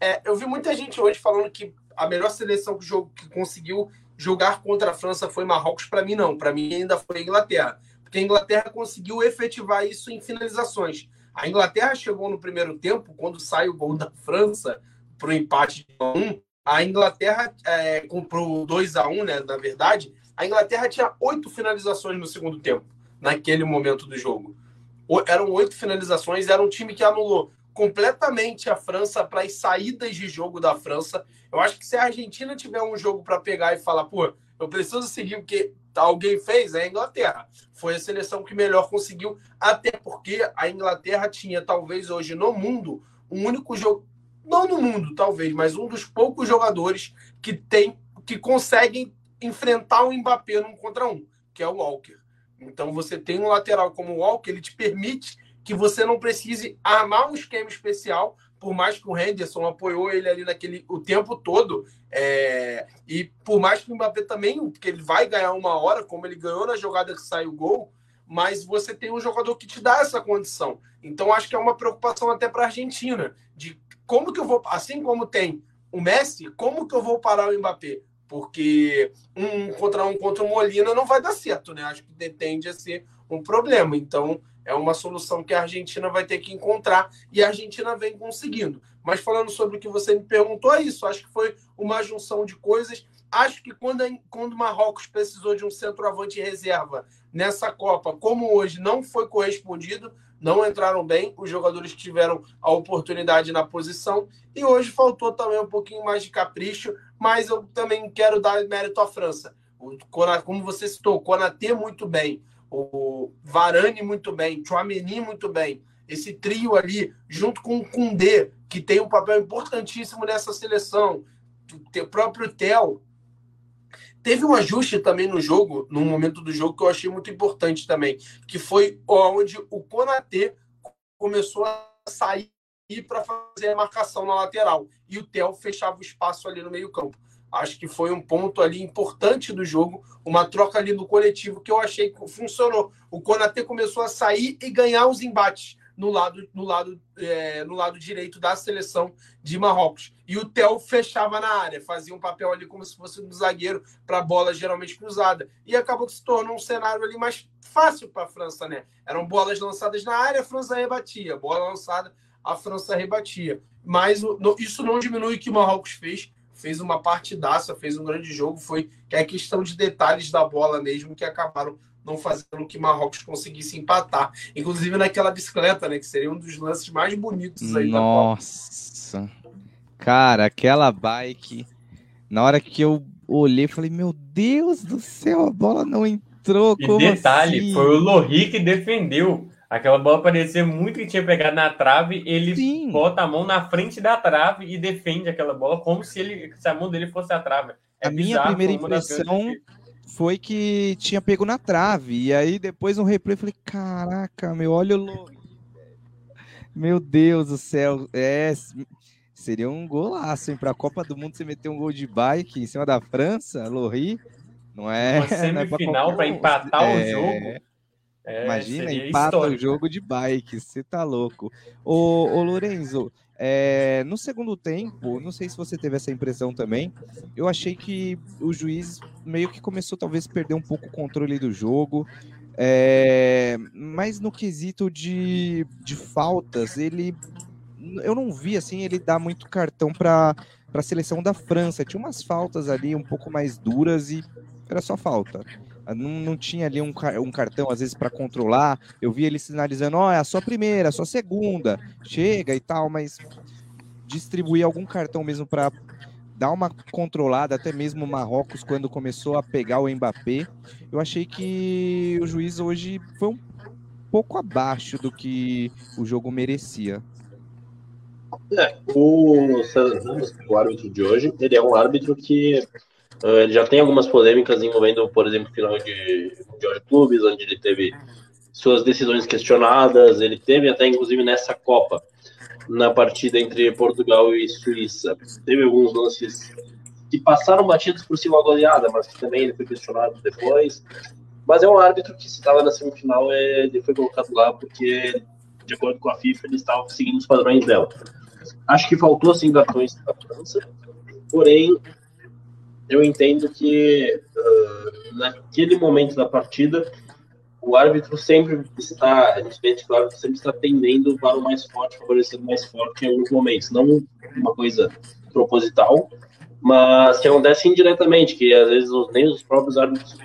É, eu vi muita gente hoje falando que a melhor seleção que jogo que conseguiu jogar contra a França foi Marrocos, para mim não. Para mim ainda foi a Inglaterra. Porque a Inglaterra conseguiu efetivar isso em finalizações. A Inglaterra chegou no primeiro tempo, quando sai o gol da França para o empate de 1 a Inglaterra é, comprou 2 a 1 né? Na verdade, a Inglaterra tinha oito finalizações no segundo tempo, naquele momento do jogo. O, eram oito finalizações, era um time que anulou completamente a França para as saídas de jogo da França. Eu acho que se a Argentina tiver um jogo para pegar e falar, pô, eu preciso seguir porque alguém fez, é a Inglaterra. Foi a seleção que melhor conseguiu, até porque a Inglaterra tinha, talvez hoje no mundo, um único jogo não no mundo, talvez, mas um dos poucos jogadores que tem que conseguem enfrentar o Mbappé num contra um, que é o Walker. Então você tem um lateral como o Walker, ele te permite que você não precise armar um esquema especial, por mais que o Henderson apoiou ele ali naquele o tempo todo, é, e por mais que o Mbappé também, porque ele vai ganhar uma hora, como ele ganhou na jogada que sai o gol, mas você tem um jogador que te dá essa condição. Então acho que é uma preocupação até para a Argentina, de como que eu vou, assim como tem o Messi, como que eu vou parar o Mbappé? Porque um contra um contra o Molina não vai dar certo, né? Acho que tende a ser um problema. Então, é uma solução que a Argentina vai ter que encontrar e a Argentina vem conseguindo. Mas falando sobre o que você me perguntou, é isso. Acho que foi uma junção de coisas. Acho que quando, quando o Marrocos precisou de um centroavante reserva nessa Copa, como hoje não foi correspondido, não entraram bem, os jogadores que tiveram a oportunidade na posição, e hoje faltou também um pouquinho mais de capricho, mas eu também quero dar mérito à França. Como você citou, o Konaté muito bem, o Varane muito bem, Chouameni muito bem. Esse trio ali, junto com o Koundé, que tem um papel importantíssimo nessa seleção, o próprio Theo, Teve um ajuste também no jogo, no momento do jogo, que eu achei muito importante também, que foi onde o Konatê começou a sair para fazer a marcação na lateral e o Theo fechava o espaço ali no meio-campo. Acho que foi um ponto ali importante do jogo, uma troca ali no coletivo que eu achei que funcionou. O Konatê começou a sair e ganhar os embates no lado, no lado, é, no lado direito da seleção de Marrocos. E o Theo fechava na área, fazia um papel ali como se fosse um zagueiro para bola geralmente cruzada. E acabou que se tornou um cenário ali mais fácil para a França, né? Eram bolas lançadas na área, a França rebatia. Bola lançada, a França rebatia. Mas isso não diminui o que o Marrocos fez. Fez uma partidaça, fez um grande jogo. Foi que é questão de detalhes da bola mesmo que acabaram não fazendo que Marrocos conseguisse empatar. Inclusive naquela bicicleta, né? Que seria um dos lances mais bonitos aí Nossa. Cara, aquela bike. Na hora que eu olhei, falei, meu Deus do céu, a bola não entrou. E detalhe, assim? foi o Lohri que defendeu. Aquela bola parecia muito que tinha pegado na trave. Ele Sim. bota a mão na frente da trave e defende aquela bola como se, ele, se a mão dele fosse a trave. É a minha primeira impressão foi que tinha pego na trave. E aí depois no replay eu falei, caraca, meu, olha o Meu Deus do céu. É, seria um golaço, hein? Pra Copa do Mundo você meter um gol de bike em cima da França, Lorri. Não é. Uma semifinal é para empatar é... o jogo. É, Imagina, empata histórico. o jogo de bike, você tá louco. Ô, ô Lorenzo, é, no segundo tempo, não sei se você teve essa impressão também, eu achei que o juiz meio que começou talvez a perder um pouco o controle do jogo, é, mas no quesito de, de faltas, ele eu não vi assim ele dar muito cartão para a seleção da França. Tinha umas faltas ali um pouco mais duras e era só falta. Não, não tinha ali um, um cartão, às vezes, para controlar. Eu vi ele sinalizando: ó, oh, é a sua primeira, a sua segunda, chega e tal, mas distribuir algum cartão mesmo para dar uma controlada, até mesmo o Marrocos, quando começou a pegar o Mbappé. Eu achei que o juiz hoje foi um pouco abaixo do que o jogo merecia. É, o, o árbitro de hoje, ele é um árbitro que Uh, ele já tem algumas polêmicas envolvendo, por exemplo, o final de Mundial de Clubes, onde ele teve suas decisões questionadas. Ele teve até, inclusive, nessa Copa, na partida entre Portugal e Suíça. Teve alguns lances que passaram batidos por cima da goleada, mas que também ele foi questionado depois. Mas é um árbitro que, se estava na semifinal, ele foi colocado lá porque, de acordo com a FIFA, ele estava seguindo os padrões dela. Acho que faltou, sim, cartões da França, porém, eu entendo que uh, naquele momento da partida o árbitro sempre está, a gente vê que o árbitro sempre está tendendo para o mais forte, favorecendo o mais forte em alguns momentos, não uma coisa proposital, mas que acontece indiretamente, que às vezes nem os próprios árbitros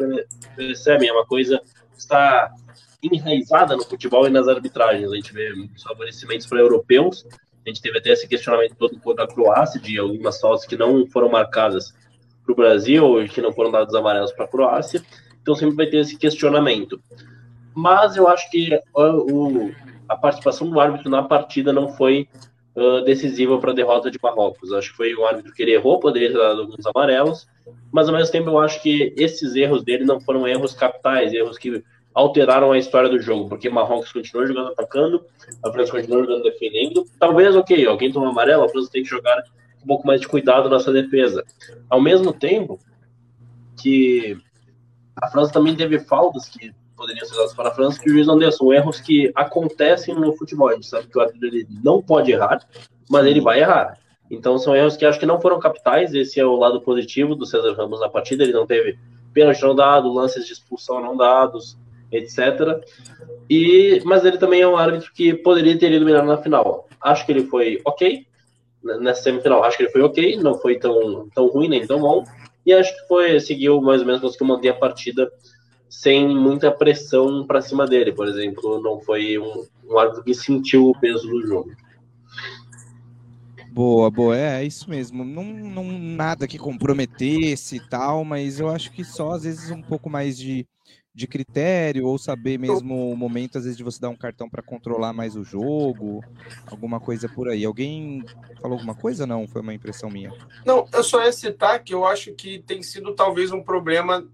percebem, é uma coisa que está enraizada no futebol e nas arbitragens. A gente vê muitos favorecimentos para europeus, a gente teve até esse questionamento todo contra a Croácia, de algumas faltas que não foram marcadas para o Brasil, e que não foram dados amarelos para a Croácia, então sempre vai ter esse questionamento. Mas eu acho que o, a participação do árbitro na partida não foi uh, decisiva para a derrota de Marrocos. Acho que foi o árbitro que ele errou, poderia ter dado alguns amarelos, mas ao mesmo tempo eu acho que esses erros dele não foram erros capitais, erros que alteraram a história do jogo, porque Marrocos continuou jogando atacando, a França continuou jogando defendendo. Talvez, ok, alguém toma amarelo, a França tem que jogar um pouco mais de cuidado nessa defesa. Ao mesmo tempo que a França também teve faltas que poderiam ser dadas para a França que o juiz não deu. São erros que acontecem no futebol. A gente sabe que o árbitro ele não pode errar, mas ele vai errar. Então são erros que acho que não foram capitais. Esse é o lado positivo do César Ramos na partida. Ele não teve pênalti não dado, lances de expulsão não dados, etc. E, mas ele também é um árbitro que poderia ter ido melhor na final. Acho que ele foi ok nessa semifinal. Acho que ele foi ok, não foi tão, tão ruim nem tão bom. E acho que foi seguiu mais ou menos conseguiu manter a partida sem muita pressão para cima dele, por exemplo. Não foi um, um árbitro que sentiu o peso do jogo. Boa, boa, é, é isso mesmo. Não, não nada que comprometesse e tal, mas eu acho que só às vezes um pouco mais de de critério ou saber mesmo o momento, às vezes, de você dar um cartão para controlar mais o jogo, alguma coisa por aí. Alguém falou alguma coisa? Não, foi uma impressão minha. Não, eu só ia citar que eu acho que tem sido talvez um problema,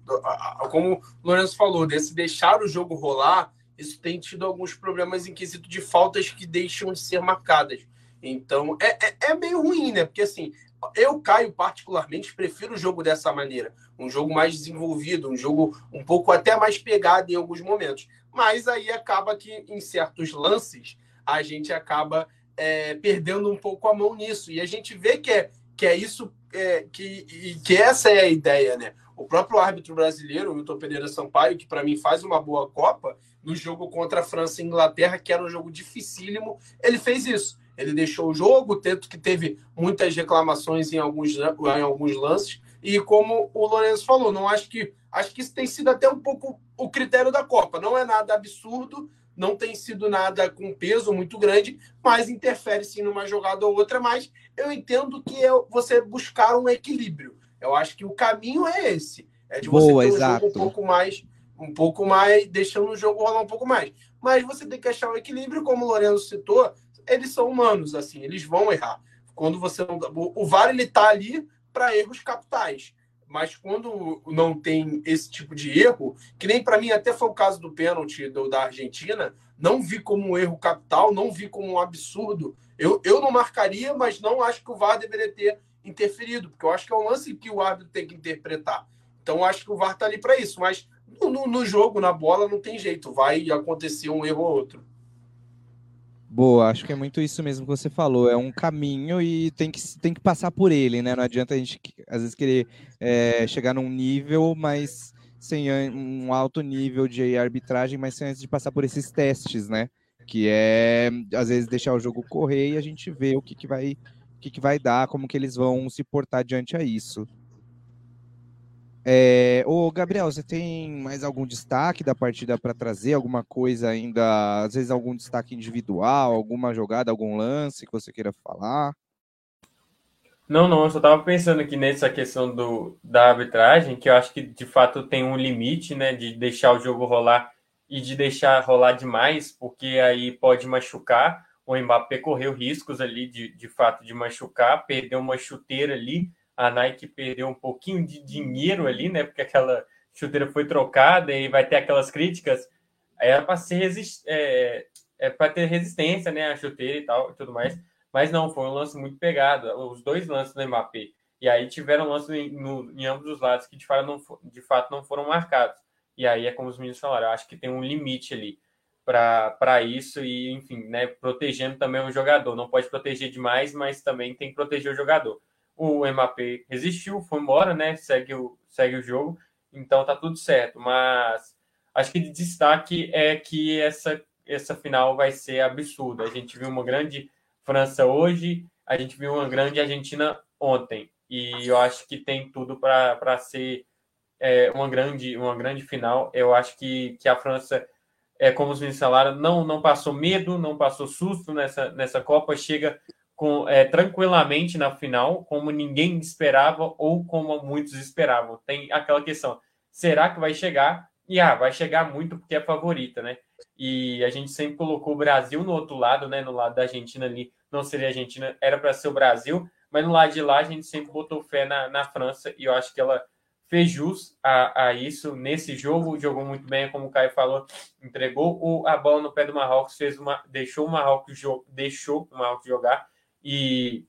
como o Lourenço falou, desse deixar o jogo rolar, isso tem tido alguns problemas em quesito de faltas que deixam de ser marcadas. Então, é, é, é meio ruim, né? Porque assim, eu, Caio, particularmente, prefiro o jogo dessa maneira. Um jogo mais desenvolvido, um jogo um pouco até mais pegado em alguns momentos. Mas aí acaba que, em certos lances, a gente acaba é, perdendo um pouco a mão nisso. E a gente vê que é, que é isso, é, que, que essa é a ideia, né? O próprio árbitro brasileiro, Milton Pereira Sampaio, que para mim faz uma boa Copa, no jogo contra a França e Inglaterra, que era um jogo dificílimo, ele fez isso ele deixou o jogo, tanto que teve muitas reclamações em alguns, em alguns lances. E como o Lourenço falou, não acho que acho que isso tem sido até um pouco o critério da Copa. Não é nada absurdo, não tem sido nada com peso muito grande, mas interfere sim numa jogada ou outra. Mas eu entendo que é você buscar um equilíbrio. Eu acho que o caminho é esse. É de você Boa, ter um exato. jogo um pouco mais, um pouco mais, deixando o jogo rolar um pouco mais. Mas você tem que achar um equilíbrio, como o Lourenço citou, eles são humanos, assim, eles vão errar. Quando você não, o VAR ele tá ali para erros capitais, mas quando não tem esse tipo de erro, que nem para mim até foi o caso do pênalti do, da Argentina, não vi como um erro capital, não vi como um absurdo. Eu, eu não marcaria, mas não acho que o VAR deveria ter interferido, porque eu acho que é um lance que o árbitro tem que interpretar. Então, acho que o VAR está ali para isso, mas no, no, jogo, na bola, não tem jeito, vai acontecer um erro ou outro. Boa, acho que é muito isso mesmo que você falou. É um caminho e tem que, tem que passar por ele, né? Não adianta a gente, às vezes, querer é, chegar num nível, mas sem um alto nível de arbitragem, mas sem antes de passar por esses testes, né? Que é, às vezes, deixar o jogo correr e a gente vê o que, que vai o que, que vai dar, como que eles vão se portar diante a isso. É, ô, Gabriel, você tem mais algum destaque da partida para trazer? Alguma coisa ainda, às vezes algum destaque individual, alguma jogada, algum lance que você queira falar? Não, não, eu só estava pensando aqui nessa questão do, da arbitragem, que eu acho que de fato tem um limite, né, de deixar o jogo rolar e de deixar rolar demais, porque aí pode machucar. O Mbappé correu riscos ali de, de fato de machucar, perder uma chuteira ali a Nike perdeu um pouquinho de dinheiro ali, né? Porque aquela chuteira foi trocada e vai ter aquelas críticas. Era para ser resist... é, é para ter resistência, né? A chuteira e tal, e tudo mais. Mas não, foi um lance muito pegado. Os dois lances do Mbappé. E aí tiveram lances em, no, em ambos os lados que de fato, não, de fato não foram marcados. E aí é como os meninos falaram, eu acho que tem um limite ali para isso e, enfim, né, protegendo também o jogador. Não pode proteger demais, mas também tem que proteger o jogador. O Mbappé resistiu, foi embora, né? Segue o, segue o jogo, então tá tudo certo. Mas acho que de destaque é que essa, essa final vai ser absurda. A gente viu uma grande França hoje, a gente viu uma grande Argentina ontem. E eu acho que tem tudo para ser é, uma, grande, uma grande final. Eu acho que, que a França, é, como os meninos falaram, não, não passou medo, não passou susto nessa, nessa Copa, chega com, é, tranquilamente na final, como ninguém esperava ou como muitos esperavam. Tem aquela questão: será que vai chegar? E ah, vai chegar muito porque é favorita, né? E a gente sempre colocou o Brasil no outro lado, né? No lado da Argentina ali, não seria a Argentina, era para ser o Brasil, mas no lado de lá a gente sempre botou fé na, na França e eu acho que ela fez jus a, a isso nesse jogo, jogou muito bem, como o Caio falou, entregou o, a bola no pé do Marrocos, fez uma, deixou o Marrocos, deixou o Marrocos jogar e,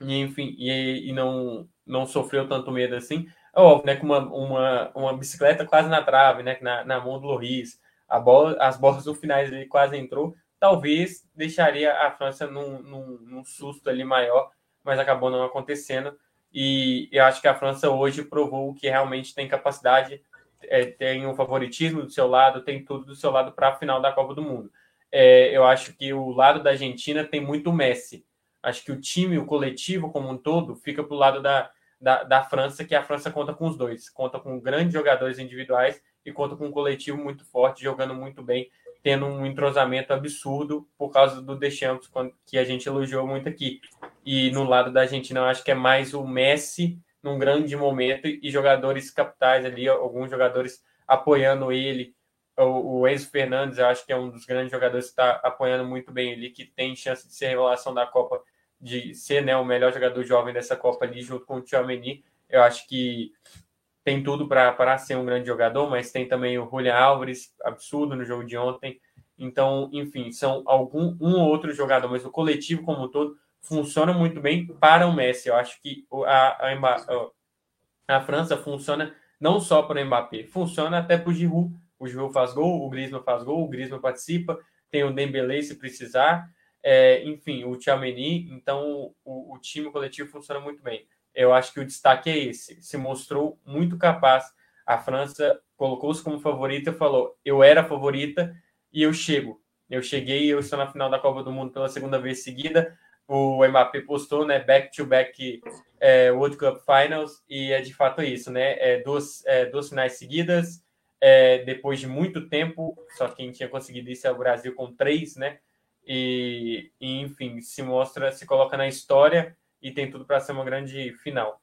e enfim, e, e, não, não sofreu tanto medo assim. É óbvio, né, com uma, uma, uma bicicleta quase na trave, né, na, na mão do Loris, a bola, as bolas no finais ele quase entrou, talvez deixaria a França num, num, num susto ali maior, mas acabou não acontecendo. E eu acho que a França hoje provou que realmente tem capacidade, é, tem um favoritismo do seu lado, tem tudo do seu lado para a final da Copa do Mundo. É, eu acho que o lado da Argentina tem muito Messi. Acho que o time, o coletivo como um todo, fica para o lado da, da, da, França, que a França conta com os dois. Conta com grandes jogadores individuais e conta com um coletivo muito forte, jogando muito bem tendo um entrosamento absurdo por causa do Deschamps, que a gente elogiou muito aqui. E no lado da Argentina, eu acho que é mais o Messi num grande momento e jogadores capitais ali, alguns jogadores apoiando ele. O, o Enzo Fernandes, eu acho que é um dos grandes jogadores que está apoiando muito bem ali, que tem chance de ser revelação da Copa, de ser né, o melhor jogador jovem dessa Copa ali, junto com o Tchouameni. Eu acho que tem tudo para ser um grande jogador, mas tem também o Julian Álvares, absurdo no jogo de ontem. Então, enfim, são algum um ou outro jogador, mas o coletivo como um todo funciona muito bem para o Messi. Eu acho que a, a, a França funciona não só para o Mbappé, funciona até para o Giroud. O Giroud faz gol, o Griezmann faz gol, o Griezmann participa, tem o Dembélé se precisar, é, enfim, o Tchouameni. Então, o, o time coletivo funciona muito bem eu acho que o destaque é esse. Se mostrou muito capaz. A França colocou-se como favorita falou: eu era favorita e eu chego. Eu cheguei eu estou na final da Copa do Mundo pela segunda vez seguida. O Mbappé postou, né, back to back é, World Cup Finals e é de fato isso, né? É, duas, é, duas finais seguidas, é, depois de muito tempo. Só quem tinha conseguido isso é o Brasil com três, né? E, e enfim, se mostra, se coloca na história e tem tudo para ser uma grande final.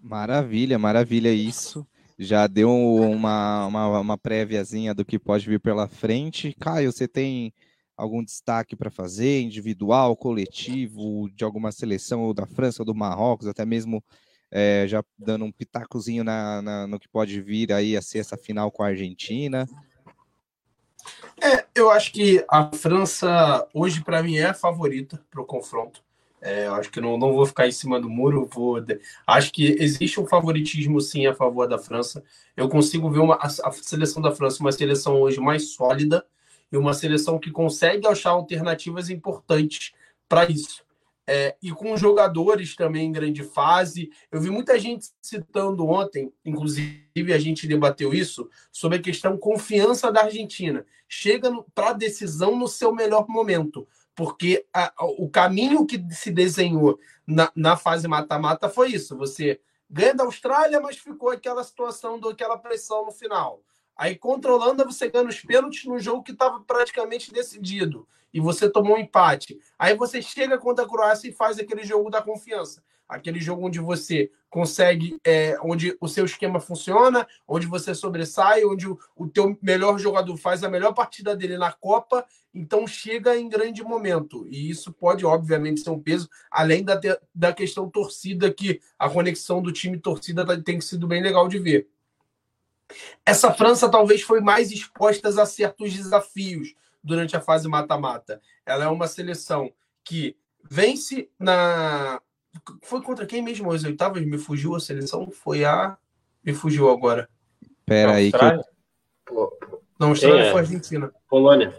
Maravilha, maravilha isso. Já deu uma, uma, uma préviazinha do que pode vir pela frente. Caio, você tem algum destaque para fazer, individual, coletivo, de alguma seleção ou da França ou do Marrocos, até mesmo é, já dando um pitacozinho na, na, no que pode vir aí a ser essa final com a Argentina? É, eu acho que a França hoje para mim é a favorita para o confronto. É, eu acho que não, não vou ficar em cima do muro. Vou... Acho que existe um favoritismo, sim, a favor da França. Eu consigo ver uma, a, a seleção da França uma seleção hoje mais sólida e uma seleção que consegue achar alternativas importantes para isso. É, e com jogadores também em grande fase. Eu vi muita gente citando ontem, inclusive a gente debateu isso, sobre a questão confiança da Argentina. Chega para a decisão no seu melhor momento porque a, o caminho que se desenhou na, na fase mata-mata foi isso: você ganha da Austrália, mas ficou aquela situação, daquela pressão no final. Aí Holanda você ganha os pênaltis no jogo que estava praticamente decidido e você tomou um empate. Aí você chega contra a Croácia e faz aquele jogo da confiança aquele jogo onde você consegue, é, onde o seu esquema funciona, onde você sobressai, onde o, o teu melhor jogador faz a melhor partida dele na Copa, então chega em grande momento. E isso pode, obviamente, ser um peso, além da, da questão torcida, que a conexão do time torcida tá, tem sido bem legal de ver. Essa França talvez foi mais exposta a certos desafios durante a fase mata-mata. Ela é uma seleção que vence na foi contra quem mesmo as oitavas? Me fugiu a seleção? Foi a. Me fugiu agora. Pera aí. Que eu... Não, Austrália é? foi a Argentina. Polônia.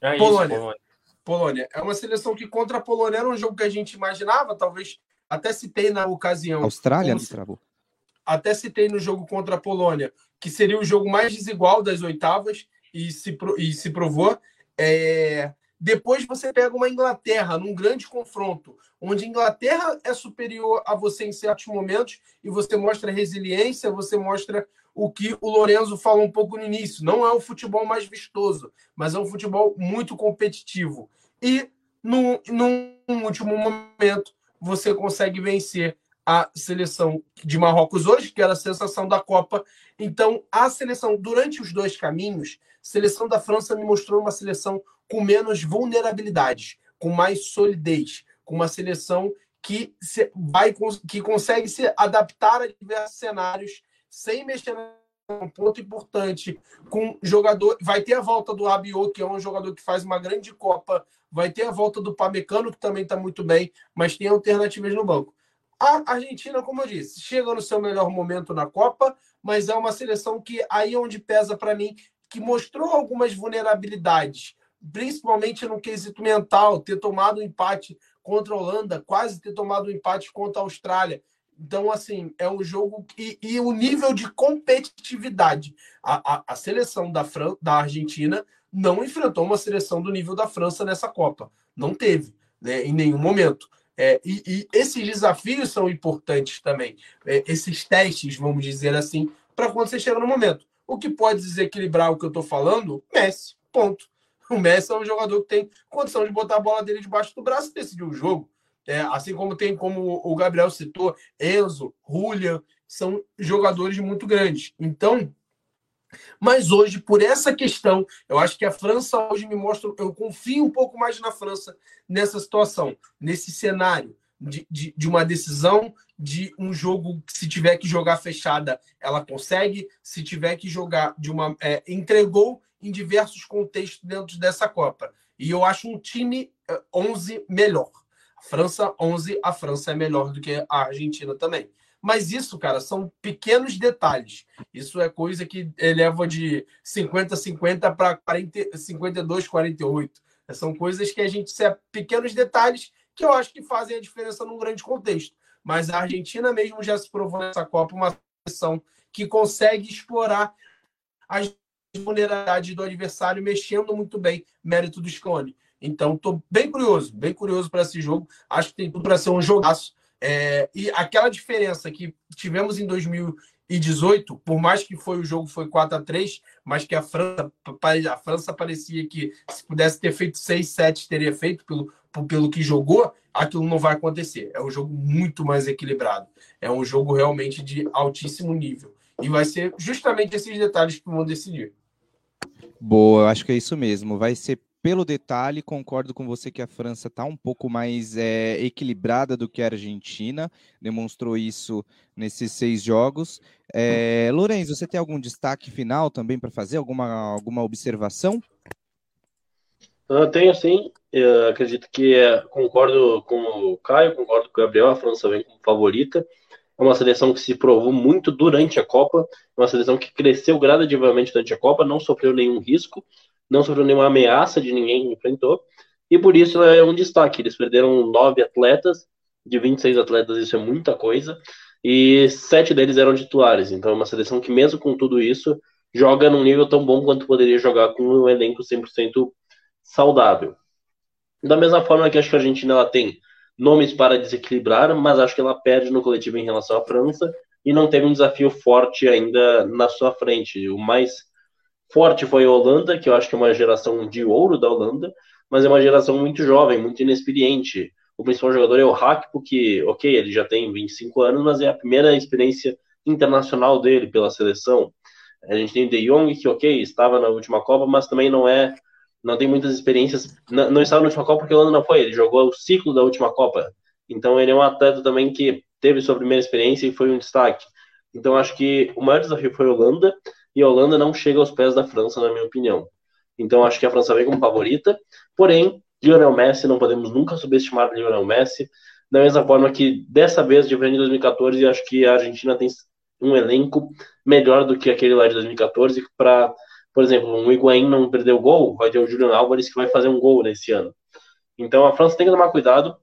É Polônia. Polônia. Polônia. É uma seleção que contra a Polônia era um jogo que a gente imaginava, talvez até citei na ocasião. Austrália me travou. Até citei no jogo contra a Polônia, que seria o jogo mais desigual das oitavas, e se, e se provou. É... Depois você pega uma Inglaterra num grande confronto, onde a Inglaterra é superior a você em certos momentos e você mostra resiliência, você mostra o que o Lorenzo falou um pouco no início. Não é o futebol mais vistoso, mas é um futebol muito competitivo. E no, num último momento você consegue vencer a seleção de Marrocos hoje, que era a sensação da Copa. Então, a seleção, durante os dois caminhos, a seleção da França me mostrou uma seleção com menos vulnerabilidades, com mais solidez, com uma seleção que se, vai que consegue se adaptar a diversos cenários sem mexer um ponto importante com jogador vai ter a volta do Rabiot que é um jogador que faz uma grande Copa vai ter a volta do Pamecano que também está muito bem mas tem alternativas no banco a Argentina como eu disse chega no seu melhor momento na Copa mas é uma seleção que aí é onde pesa para mim que mostrou algumas vulnerabilidades principalmente no quesito mental, ter tomado um empate contra a Holanda, quase ter tomado um empate contra a Austrália. Então, assim, é um jogo que, e o nível de competitividade. A, a, a seleção da, Fran, da Argentina não enfrentou uma seleção do nível da França nessa Copa. Não teve, né, em nenhum momento. É, e, e, esses desafios são importantes também. É, esses testes, vamos dizer assim, para quando você chega no momento. O que pode desequilibrar o que eu estou falando? Messi, ponto. O Messi é um jogador que tem condição de botar a bola dele debaixo do braço e decidir o jogo. É, assim como tem, como o Gabriel citou, Enzo, Julian, são jogadores muito grandes. Então, mas hoje, por essa questão, eu acho que a França hoje me mostra, eu confio um pouco mais na França nessa situação, nesse cenário de, de, de uma decisão, de um jogo que se tiver que jogar fechada, ela consegue, se tiver que jogar de uma. É, entregou em diversos contextos dentro dessa Copa. E eu acho um time 11 eh, melhor. França 11, a França é melhor do que a Argentina também. Mas isso, cara, são pequenos detalhes. Isso é coisa que eleva de 50 50 para 52 48. São coisas que a gente se pequenos detalhes que eu acho que fazem a diferença num grande contexto. Mas a Argentina mesmo já se provou nessa Copa uma seleção que consegue explorar as vulnerabilidade do adversário, mexendo muito bem, mérito do Scone. Então, estou bem curioso, bem curioso para esse jogo. Acho que tem tudo para ser um jogaço. É, e aquela diferença que tivemos em 2018, por mais que foi o jogo foi 4 a 3 mas que a França, a França parecia que se pudesse ter feito 6, 7, teria feito pelo, pelo que jogou, aquilo não vai acontecer. É um jogo muito mais equilibrado. É um jogo realmente de altíssimo nível. E vai ser justamente esses detalhes que vão decidir. Boa, eu acho que é isso mesmo. Vai ser pelo detalhe, concordo com você que a França está um pouco mais é, equilibrada do que a Argentina, demonstrou isso nesses seis jogos. É, Lourenço, você tem algum destaque final também para fazer? Alguma, alguma observação? Eu tenho sim, eu acredito que é, concordo com o Caio, concordo com o Gabriel, a França vem como favorita. É uma seleção que se provou muito durante a Copa, é uma seleção que cresceu gradativamente durante a Copa, não sofreu nenhum risco, não sofreu nenhuma ameaça de ninguém que enfrentou, e por isso é um destaque. Eles perderam nove atletas, de 26 atletas, isso é muita coisa, e sete deles eram titulares. Então é uma seleção que, mesmo com tudo isso, joga num nível tão bom quanto poderia jogar com um elenco 100% saudável. Da mesma forma que acho que a Argentina ela tem nomes para desequilibrar, mas acho que ela perde no coletivo em relação à França e não teve um desafio forte ainda na sua frente. O mais forte foi a Holanda, que eu acho que é uma geração de ouro da Holanda, mas é uma geração muito jovem, muito inexperiente. O principal jogador é o Hakpo, que, ok, ele já tem 25 anos, mas é a primeira experiência internacional dele pela seleção. A gente tem o De Jong, que, ok, estava na última Copa, mas também não é não tem muitas experiências. Não, não estava na última Copa porque o Holanda não foi, ele jogou o ciclo da última Copa. Então ele é um atleta também que teve sua primeira experiência e foi um destaque. Então acho que o maior desafio foi a Holanda e a Holanda não chega aos pés da França, na minha opinião. Então acho que a França vem como favorita, porém, Lionel Messi, não podemos nunca subestimar Lionel Messi, da mesma forma que dessa vez, diferente de 2014, acho que a Argentina tem um elenco melhor do que aquele lá de 2014 para por exemplo, um Higuaín não perdeu gol, vai ter o Julian Álvares que vai fazer um gol nesse ano. Então a França tem que tomar cuidado,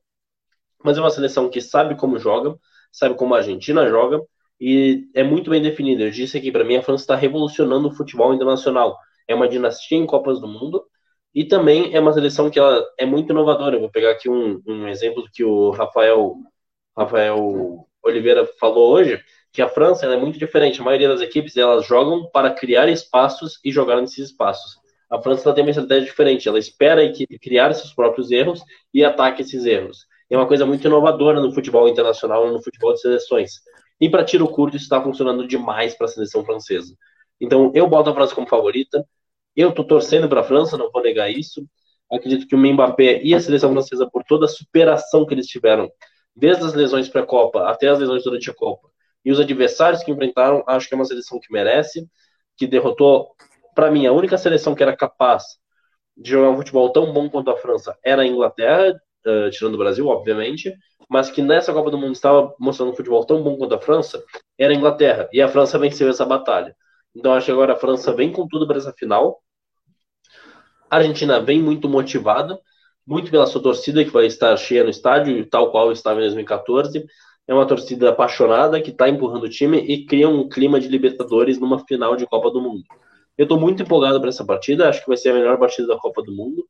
mas é uma seleção que sabe como joga, sabe como a Argentina joga e é muito bem definida. Eu disse aqui para mim a França está revolucionando o futebol internacional. É uma dinastia em Copas do Mundo e também é uma seleção que ela é muito inovadora. Eu vou pegar aqui um, um exemplo que o Rafael Rafael Oliveira falou hoje, que a França é muito diferente. A maioria das equipes elas jogam para criar espaços e jogar nesses espaços. A França tem uma estratégia diferente. Ela espera criar seus próprios erros e ataca esses erros. É uma coisa muito inovadora no futebol internacional, no futebol de seleções. E para tiro curto, isso está funcionando demais para a seleção francesa. Então, eu boto a França como favorita. Eu estou torcendo para a França, não vou negar isso. Acredito que o Mbappé e a seleção francesa, por toda a superação que eles tiveram, desde as lesões pré-Copa até as lesões durante a Copa, e os adversários que enfrentaram, acho que é uma seleção que merece, que derrotou, para mim, a única seleção que era capaz de jogar um futebol tão bom quanto a França era a Inglaterra, uh, tirando o Brasil, obviamente, mas que nessa Copa do Mundo estava mostrando um futebol tão bom quanto a França, era a Inglaterra, e a França venceu essa batalha. Então acho que agora a França vem com tudo para essa final. A Argentina vem muito motivada, muito pela sua torcida que vai estar cheia no estádio, tal qual estava em 2014 é uma torcida apaixonada que está empurrando o time e cria um clima de Libertadores numa final de Copa do Mundo. Eu estou muito empolgado para essa partida, acho que vai ser a melhor partida da Copa do Mundo.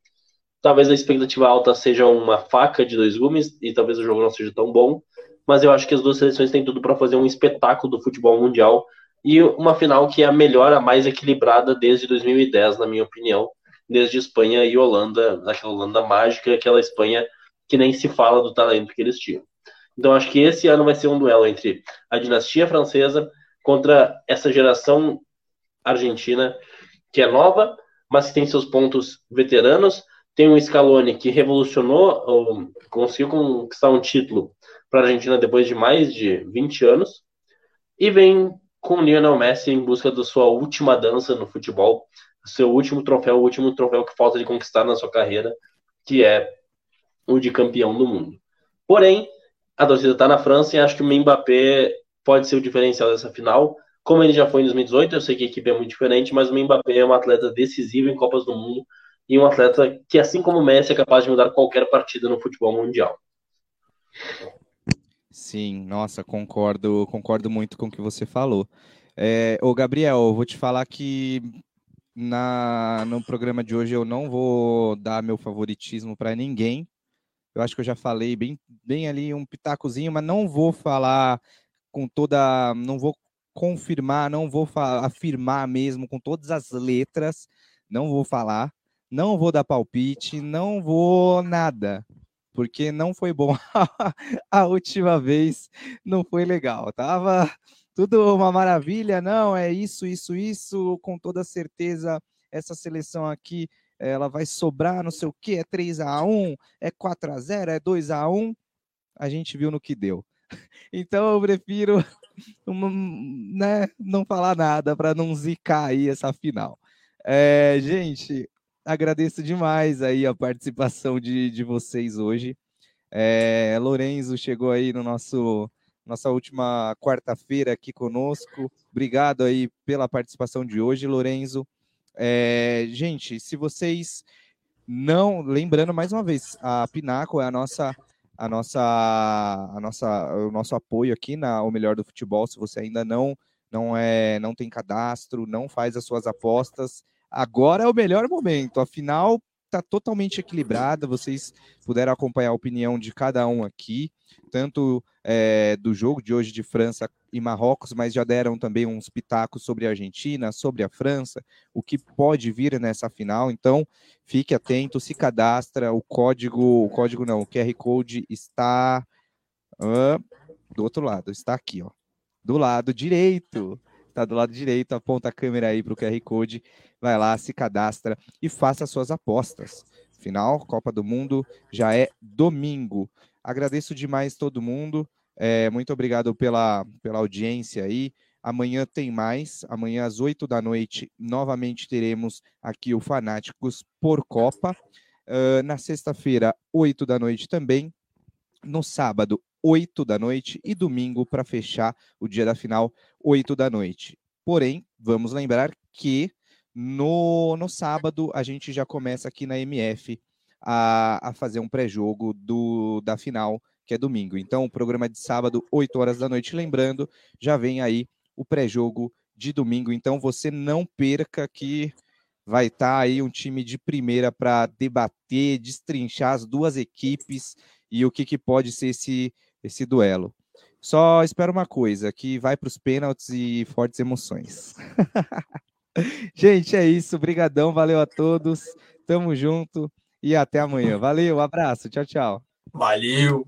Talvez a expectativa alta seja uma faca de dois gumes e talvez o jogo não seja tão bom, mas eu acho que as duas seleções têm tudo para fazer um espetáculo do futebol mundial e uma final que é a melhor, a mais equilibrada desde 2010, na minha opinião, desde Espanha e Holanda, aquela Holanda mágica, aquela Espanha que nem se fala do talento que eles tinham. Então acho que esse ano vai ser um duelo entre a dinastia francesa contra essa geração argentina que é nova, mas que tem seus pontos veteranos. Tem um Scaloni que revolucionou, ou conseguiu conquistar um título para a Argentina depois de mais de 20 anos. E vem com o Lionel Messi em busca da sua última dança no futebol, seu último troféu, o último troféu que falta de conquistar na sua carreira, que é o de campeão do mundo. Porém, a torcida está na França e acho que o Mbappé pode ser o diferencial dessa final. Como ele já foi em 2018, eu sei que a equipe é muito diferente, mas o Mbappé é um atleta decisivo em Copas do Mundo e um atleta que, assim como o Messi, é capaz de mudar qualquer partida no futebol mundial. Sim, nossa, concordo, concordo muito com o que você falou. É, ô Gabriel, eu vou te falar que na, no programa de hoje eu não vou dar meu favoritismo para ninguém, eu acho que eu já falei bem, bem ali um pitacozinho, mas não vou falar com toda. Não vou confirmar, não vou afirmar mesmo com todas as letras. Não vou falar, não vou dar palpite, não vou nada, porque não foi bom. a última vez não foi legal. Tava tudo uma maravilha, não, é isso, isso, isso, com toda certeza essa seleção aqui ela vai sobrar, não sei o que, é 3 a 1 é 4 a 0 é 2 a 1 a gente viu no que deu. Então eu prefiro né, não falar nada para não zicar aí essa final. É, gente, agradeço demais aí a participação de, de vocês hoje. É, Lorenzo chegou aí no nosso nossa última quarta-feira aqui conosco. Obrigado aí pela participação de hoje, Lorenzo. É, gente, se vocês não, lembrando mais uma vez, a Pinaco é a nossa a nossa a nossa o nosso apoio aqui na o melhor do futebol. Se você ainda não não é não tem cadastro, não faz as suas apostas, agora é o melhor momento. Afinal, está totalmente equilibrada. Vocês puderam acompanhar a opinião de cada um aqui, tanto é, do jogo de hoje de França e Marrocos, mas já deram também uns pitacos sobre a Argentina, sobre a França, o que pode vir nessa final. Então, fique atento, se cadastra. O código, o código não, o QR Code está uh, do outro lado, está aqui, ó, do lado direito. Está do lado direito, aponta a câmera aí para o QR Code, vai lá, se cadastra e faça suas apostas. Final, Copa do Mundo já é domingo. Agradeço demais todo mundo. É, muito obrigado pela, pela audiência aí. Amanhã tem mais. Amanhã, às 8 da noite, novamente teremos aqui o Fanáticos por Copa. Uh, na sexta-feira, 8 da noite também. No sábado, 8 da noite. E domingo, para fechar o dia da final, 8 da noite. Porém, vamos lembrar que no, no sábado a gente já começa aqui na MF a, a fazer um pré-jogo da final, que é domingo. Então, o programa de sábado, 8 horas da noite. Lembrando, já vem aí o pré-jogo de domingo. Então, você não perca que vai estar tá aí um time de primeira para debater, destrinchar as duas equipes e o que, que pode ser esse, esse duelo. Só espero uma coisa, que vai para os pênaltis e fortes emoções. Gente, é isso. Obrigadão, valeu a todos. Tamo junto e até amanhã. Valeu, abraço. Tchau, tchau. Valeu.